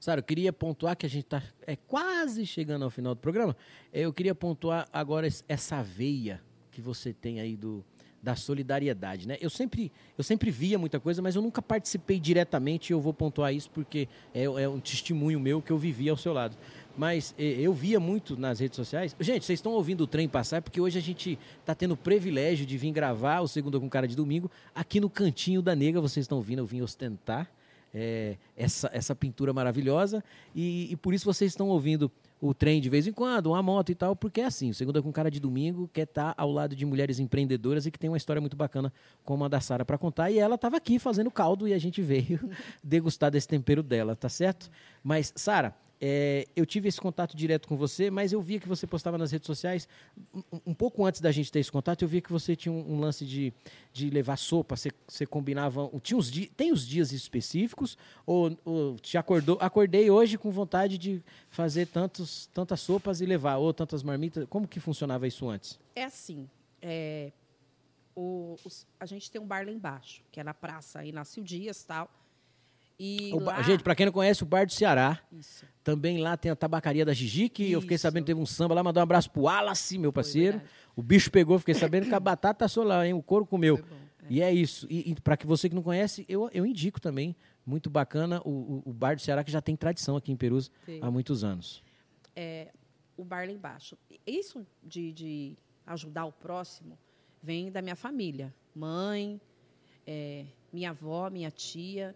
Sara, eu queria pontuar que a gente está é, quase chegando ao final do programa. Eu queria pontuar agora es- essa veia que você tem aí do, da solidariedade, né? Eu sempre, eu sempre via muita coisa, mas eu nunca participei diretamente e eu vou pontuar isso porque é, é um testemunho meu que eu vivia ao seu lado. Mas eu via muito nas redes sociais. Gente, vocês estão ouvindo o trem passar porque hoje a gente está tendo o privilégio de vir gravar o Segunda com Cara de Domingo aqui no Cantinho da Nega. Vocês estão ouvindo, eu vim ostentar é, essa, essa pintura maravilhosa e, e por isso vocês estão ouvindo o trem de vez em quando, uma moto e tal, porque é assim, o Segunda com Cara de Domingo quer estar ao lado de mulheres empreendedoras e que tem uma história muito bacana como a da Sara para contar e ela estava aqui fazendo caldo e a gente veio degustar desse tempero dela, tá certo? Mas, Sara, é, eu tive esse contato direto com você, mas eu via que você postava nas redes sociais. Um, um pouco antes da gente ter esse contato, eu via que você tinha um, um lance de, de levar sopa. Você, você combinava. Tinha os di, tem os dias específicos? Ou, ou te acordou? Acordei hoje com vontade de fazer tantos, tantas sopas e levar, ou tantas marmitas. Como que funcionava isso antes? É assim, é, o- os- a gente tem um bar lá embaixo, que é na praça, aí nasce o Dias tal. E O lá, Gente, para quem não conhece, o Bar do Ceará. Isso, Também lá tem a tabacaria da Gigi, que eu fiquei Isso. sabendo que teve um samba lá. Mandar um abraço pro Wallace, meu parceiro. O bicho pegou, fiquei sabendo que a batata assou lá, hein? O couro comeu. é. E é isso. E, para que você que não conhece, eu, eu indico também. Muito bacana o, o, Bar do Ceará, que já tem tradição aqui em Perus Tem. há muitos anos. o bar lá embaixo. Isso de, de ajudar o próximo vem da minha família. Mãe, é, minha avó, minha tia,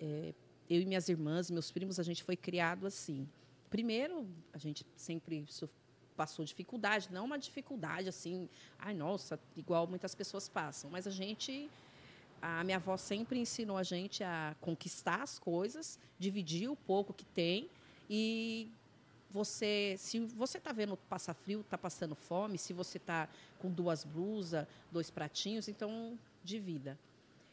é, eu e minhas irmãs, meus primos, a gente foi criado assim. Primeiro, a gente sempre so- passou dificuldade, não uma dificuldade assim, ai nossa, igual muitas pessoas passam, mas a gente a minha avó sempre ensinou a gente a conquistar as coisas, dividir o pouco que tem e você, se você está vendo passar frio, está passando fome, se você está com duas blusas, dois pratinhos, então divida.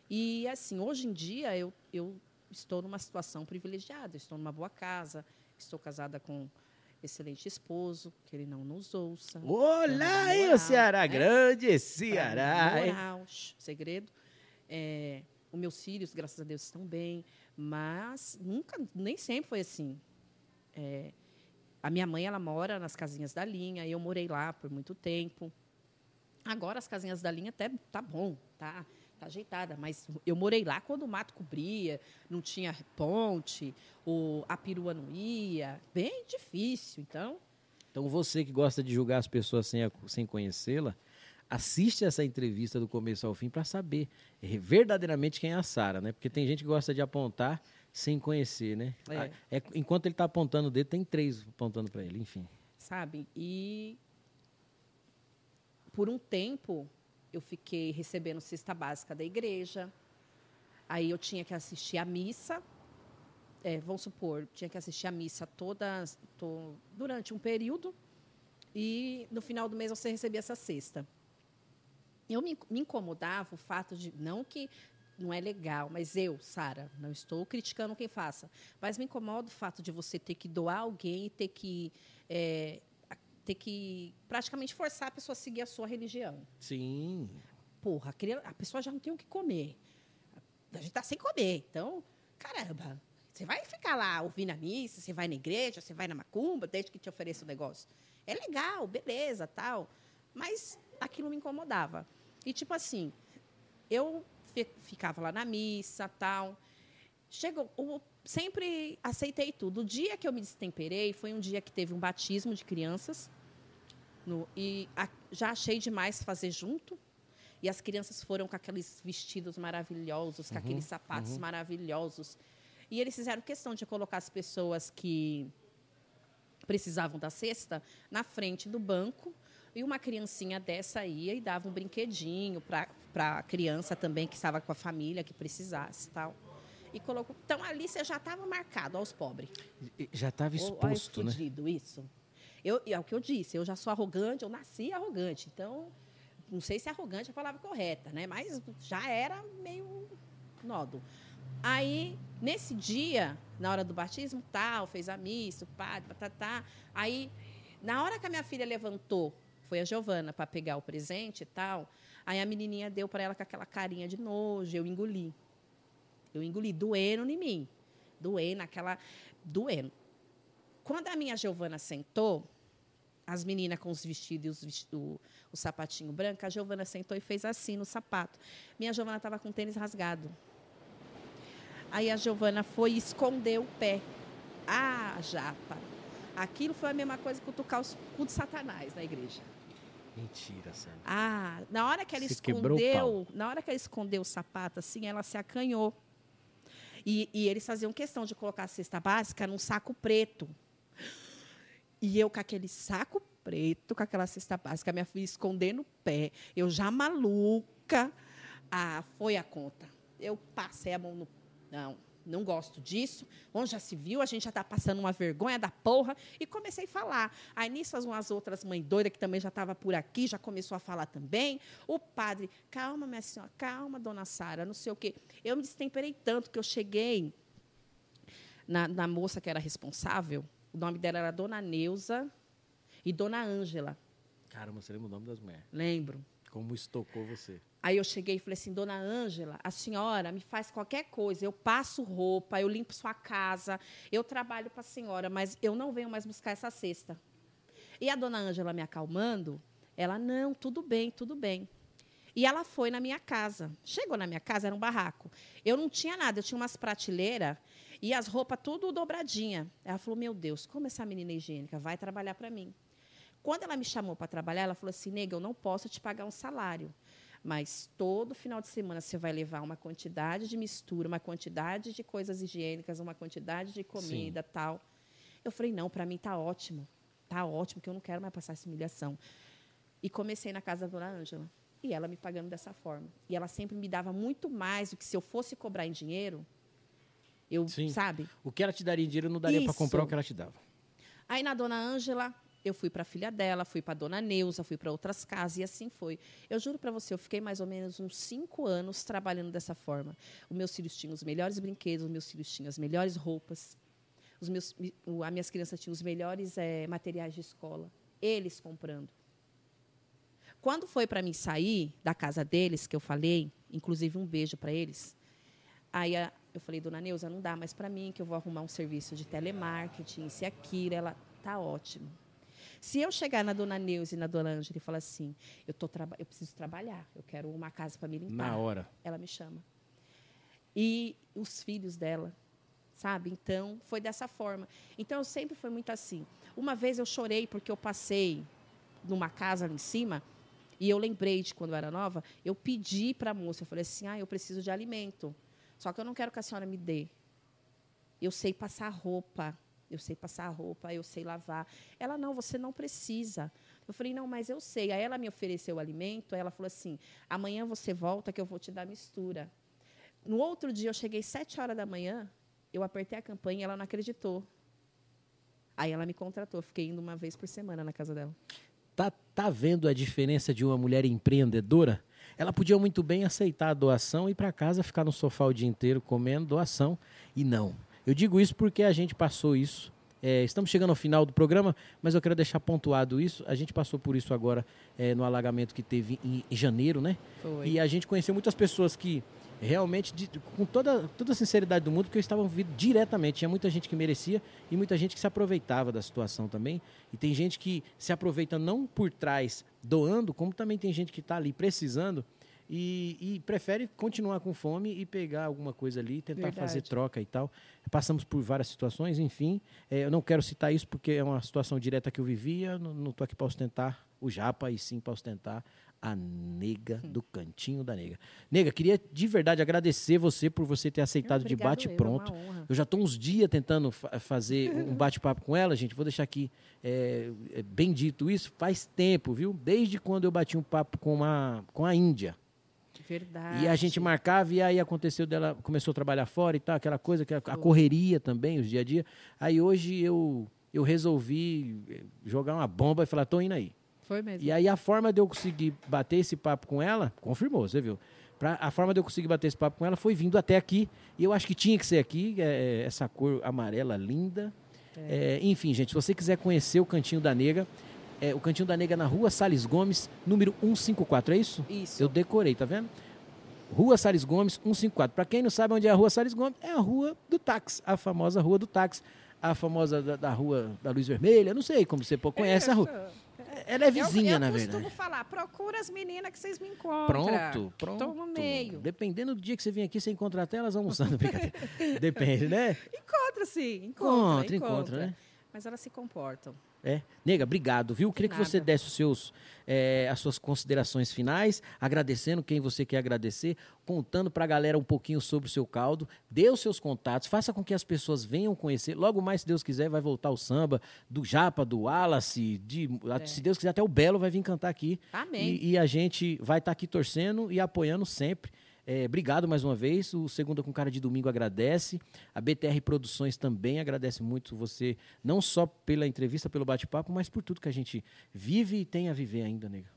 E assim, hoje em dia eu, eu estou numa situação privilegiada, estou numa boa casa, estou casada com excelente esposo, que ele não nos ouça. Olá, aí o Ceará né? grande, Ceará. Moral, segredo. É, os meus filhos, graças a Deus, estão bem, mas nunca, nem sempre foi assim. É, a minha mãe, ela mora nas casinhas da linha, eu morei lá por muito tempo. Agora as casinhas da linha até tá bom, tá, tá ajeitada, mas eu morei lá quando o mato cobria, não tinha ponte, o, a perua não ia, bem difícil. Então, Então você que gosta de julgar as pessoas sem, a- sem conhecê-la, assiste essa entrevista do começo ao fim para saber verdadeiramente quem é a Sara, né? Porque tem gente que gosta de apontar sem conhecer, né? É. Ah, é- enquanto ele está apontando o dedo, tem três apontando para ele, enfim. sabe? E por um tempo eu fiquei recebendo cesta básica da igreja. Aí eu tinha que assistir a missa. É, vamos supor, tinha que assistir a missa toda to- durante um período e no final do mês você recebia essa cesta. Eu me, me incomodava o fato de não que não é legal, mas eu, Sara, não estou criticando quem faça, mas me incomoda o fato de você ter que doar alguém e ter que é, ter que praticamente forçar a pessoa a seguir a sua religião. Sim. Porra, a criança- a pessoa já não tem o que comer. A gente está sem comer. Então, caramba, você vai ficar lá ouvindo a missa, você vai na igreja, você vai na macumba, desde que te ofereça o negócio. é legal, beleza, tal. Mas aquilo me incomodava. E tipo assim, eu ficava lá na missa, tal. Chegou, eu sempre aceitei tudo. O dia que eu me destemperei foi um dia que teve um batismo de crianças. No, e a, já achei demais fazer junto. E as crianças foram com aqueles vestidos maravilhosos, com uhum, aqueles sapatos uhum. maravilhosos. E eles fizeram questão de colocar as pessoas que precisavam da cesta na frente do banco. E uma criancinha dessa ia e dava um brinquedinho para a criança também que estava com a família, que precisasse tal. E colocou. Então ali você já estava marcado aos pobres. Já estava exposto, fudido, né? isso. Eu, é o que eu disse, eu já sou arrogante, eu nasci arrogante. Então, não sei se arrogante é a palavra correta, né? Mas já era meio nódo. Aí, nesse dia, na hora do batismo, tal, fez a missa, o padre, tá. Aí, na hora que a minha filha levantou, foi a Giovana para pegar o presente e tal, aí a menininha deu para ela com aquela carinha de nojo, eu engoli. Eu engoli, doendo em mim. Doendo, aquela. doendo. Quando a minha Giovana sentou, as meninas com os vestidos e os, o, o sapatinho branco, a Giovana sentou e fez assim no sapato. Minha Giovana estava com o tênis rasgado. Aí a Giovana foi e escondeu o pé. Ah, japa. Aquilo foi a mesma coisa que cutucar o cu de Satanás na igreja. Mentira, Sandra. Ah, na hora que ela se escondeu, na hora que ela escondeu o sapato assim, ela se acanhou. E, e eles faziam questão de colocar a cesta básica num saco preto. E eu com aquele saco preto, com aquela cesta básica, minha filha escondendo o pé, eu já maluca. Ah, foi a conta. Eu passei a mão no. Não, não gosto disso. Onde já se viu, a gente já está passando uma vergonha da porra. E comecei a falar. Aí nisso, umas outras mães doidas, que também já estava por aqui, já começou a falar também. O padre, calma, minha senhora, calma, dona Sara, não sei o quê. Eu me destemperei tanto que eu cheguei na, na moça que era responsável, o nome dela era Dona Neuza e Dona Ângela. Caramba, você lembra o nome das mulheres? Lembro. Como estocou você? Aí eu cheguei e falei assim, Dona Ângela, a senhora me faz qualquer coisa, eu passo roupa, eu limpo sua casa, eu trabalho para a senhora, mas eu não venho mais buscar essa cesta. E a Dona Ângela me acalmando, ela, não, tudo bem, tudo bem. E ela foi na minha casa. Chegou na minha casa, era um barraco. Eu não tinha nada, eu tinha umas prateleiras e as roupas tudo dobradinha. Ela falou: Meu Deus, como essa menina é higiênica vai trabalhar para mim? Quando ela me chamou para trabalhar, ela falou assim: Nega, eu não posso te pagar um salário, mas todo final de semana você vai levar uma quantidade de mistura, uma quantidade de coisas higiênicas, uma quantidade de comida, Sim. tal. Eu falei: Não, para mim tá ótimo, tá ótimo, que eu não quero mais passar essa humilhação. E comecei na casa da dona Ângela. E ela me pagando dessa forma. E ela sempre me dava muito mais do que se eu fosse cobrar em dinheiro, eu, Sim. sabe? O que ela te daria em dinheiro não daria para comprar o que ela te dava. Aí na dona Ângela, eu fui para a filha dela, fui para a dona Neuza, fui para outras casas e assim foi. Eu juro para você, eu fiquei mais ou menos uns cinco anos trabalhando dessa forma. Os meus filhos tinham os melhores brinquedos, os meus filhos tinham as melhores roupas, os meus, as minhas crianças tinham os melhores é, materiais de escola. Eles comprando. Quando foi para mim sair da casa deles, que eu falei, inclusive um beijo para eles, aí a, eu falei, dona Neuza, não dá mais para mim, que eu vou arrumar um serviço de telemarketing, se aquilo. Ela, tá ótimo. Se eu chegar na dona Neuza e na dona Ângela e falar assim, eu, tô eu preciso trabalhar, eu quero uma casa para me limpar. Na hora. Ela me chama. E os filhos dela, sabe? Então, foi dessa forma. Então, eu sempre foi muito assim. Uma vez eu chorei porque eu passei numa casa ali em cima e eu lembrei de quando eu era nova, eu pedi para a moça, eu falei assim, ah, eu preciso de alimento. Só que eu não quero que a senhora me dê. Eu sei passar roupa, eu sei passar roupa, eu sei lavar. Ela, não, você não precisa. Eu falei, não, mas eu sei. Aí ela me ofereceu o alimento, ela falou assim: amanhã você volta que eu vou te dar mistura. No outro dia, eu cheguei sete horas da manhã, eu apertei a campanha e ela não acreditou. Aí ela me contratou, fiquei indo uma vez por semana na casa dela. Tá, tá vendo a diferença de uma mulher empreendedora? Ela podia muito bem aceitar a doação e ir para casa ficar no sofá o dia inteiro comendo doação. E não. Eu digo isso porque a gente passou isso. É, estamos chegando ao final do programa, mas eu quero deixar pontuado isso. A gente passou por isso agora é, no alagamento que teve em, em janeiro, né? Foi. E a gente conheceu muitas pessoas que realmente de, com toda, toda a sinceridade do mundo, porque eu estava diretamente. Tinha muita gente que merecia e muita gente que se aproveitava da situação também. E tem gente que se aproveita não por trás doando, como também tem gente que está ali precisando e, e, prefere continuar com fome e pegar alguma coisa ali, tentar Verdade. fazer troca e tal. Passamos por várias situações, enfim. É, eu não quero citar isso porque é uma situação direta que eu vivia, não estou aqui para ostentar o japa e sim para ostentar a nega do cantinho da nega. Nega, queria de verdade agradecer você por você ter aceitado de bate pronto. Eu, eu já estou uns dias tentando fa fazer um bate-papo com ela, gente. Vou deixar aqui é, é, bem dito isso. Faz tempo, viu? Desde quando eu bati um papo com a, com a Índia. Verdade. E a gente marcava e aí aconteceu dela, começou a trabalhar fora e tal, aquela coisa, a correria também, os dia a dia. Aí hoje eu, eu resolvi eh, jogar uma bomba e falar, tô indo aí. Foi mesmo. E aí a forma de eu conseguir bater esse papo com ela, confirmou, você viu? Pra, a forma de eu conseguir bater esse papo com ela foi vindo até aqui. E eu acho que tinha que ser aqui, é, essa cor amarela linda. É. É, enfim, gente, se você quiser conhecer o Cantinho da Nega, é, o Cantinho da Nega na rua Sales Gomes, número 154, é isso? Isso. Eu decorei, tá vendo? Rua Sales Gomes, 154. Para quem não sabe onde é a Rua Sales Gomes, é a Rua do Táxi, a famosa Rua do Táxi, a famosa da, da Rua da Luz Vermelha, não sei como você conhece a rua. Ela é vizinha, eu, eu na verdade. Eu costumo falar, procura as meninas que vocês me encontram. Pronto, pronto. Estou no meio. Dependendo do dia que você vem aqui, você encontra até elas almoçando. Depende, né? Encontra, sim. Encontra, encontra, encontra, encontra né? Mas elas se comportam. É. Nega, obrigado, viu? Queria que você desse os seus, é, as suas considerações finais, agradecendo quem você quer agradecer, contando para a galera um pouquinho sobre o seu caldo, dê os seus contatos, faça com que as pessoas venham conhecer. Logo mais, se Deus quiser, vai voltar o samba do Japa, do Wallace, de, é. se Deus quiser, até o Belo vai vir cantar aqui. Amém. E, e a gente vai estar tá aqui torcendo e apoiando sempre. É, obrigado mais uma vez. O Segunda com Cara de Domingo agradece. A BTR Produções também agradece muito você, não só pela entrevista, pelo bate-papo, mas por tudo que a gente vive e tem a viver ainda, nega.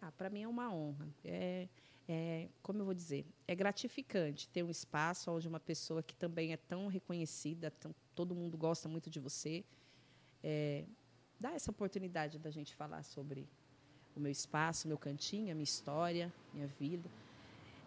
Ah, Para mim é uma honra. É, é, como eu vou dizer, é gratificante ter um espaço onde uma pessoa que também é tão reconhecida, tão, todo mundo gosta muito de você, é, dá essa oportunidade da gente falar sobre o meu espaço, meu cantinho, a minha história, minha vida.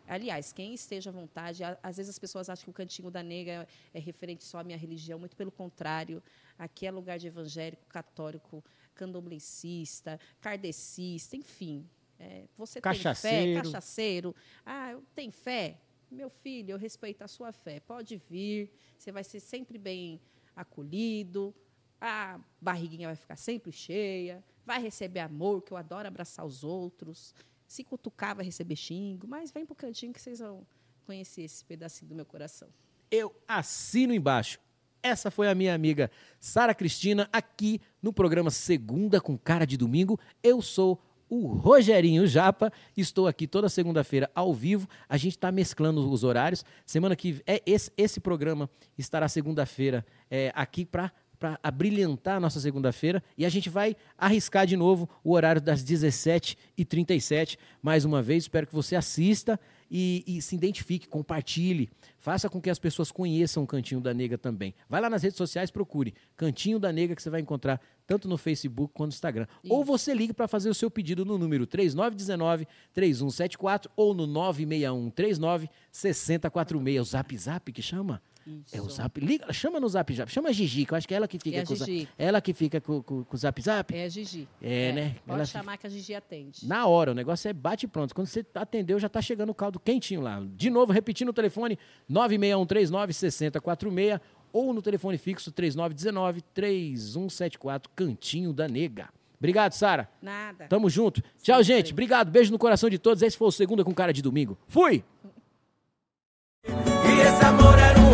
Aliás, quem esteja à vontade, às vezes as pessoas acham que o Cantinho da Nega é referente só à minha religião, muito pelo contrário. Aqui é lugar de evangélico, católico, candomblessista, kardecista, enfim. É, você cachaceiro. tem fé, cachaceiro. Ah, tem fé? Meu filho, eu respeito a sua fé. Pode vir, você vai ser sempre bem acolhido, a barriguinha vai ficar sempre cheia, vai receber amor, que eu adoro abraçar os outros. Se cutucar, vai receber xingo, mas vem para o cantinho que vocês vão conhecer esse pedacinho do meu coração. Eu assino embaixo. Essa foi a minha amiga Sara Cristina, aqui no programa Segunda com Cara de Domingo. Eu sou o Rogerinho Japa. Estou aqui toda segunda-feira ao vivo. A gente está mesclando os horários. Semana que é esse, esse programa estará segunda-feira é, aqui para para abrilhantar a nossa segunda-feira. E a gente vai arriscar de novo o horário das 17h37. Mais uma vez, espero que você assista e, e, se identifique, compartilhe. Faça com que as pessoas conheçam o Cantinho da Nega também. Vai lá nas redes sociais, procure Cantinho da Nega, que você vai encontrar tanto no Facebook quanto no Instagram. Isso. Ou você ligue para fazer o seu pedido no número 3919-3174 ou no 961-39-6046. O Zap Zap que chama? Isso. É o Zap. Liga, chama no Zap Zap. Chama a Gigi, que eu acho que é ela que fica é com o Zap. Ela que fica com, com, com, o Zap Zap? É a Gigi. É, é. né? Pode ela chamar fica... que a Gigi atende. Na hora, o negócio é bate pronto. Quando você atendeu, já tá chegando o caldo quentinho lá. De novo, repetindo o telefone: 961396046 ou no telefone fixo 3919-3174, Cantinho da Nega. Obrigado, Sara. Nada. Tamo junto. Tchau, gente. Obrigado. Beijo no coração de todos. Esse foi o Segunda com Cara de Domingo. Fui!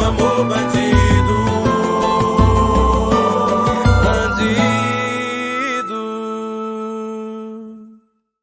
Amor bandido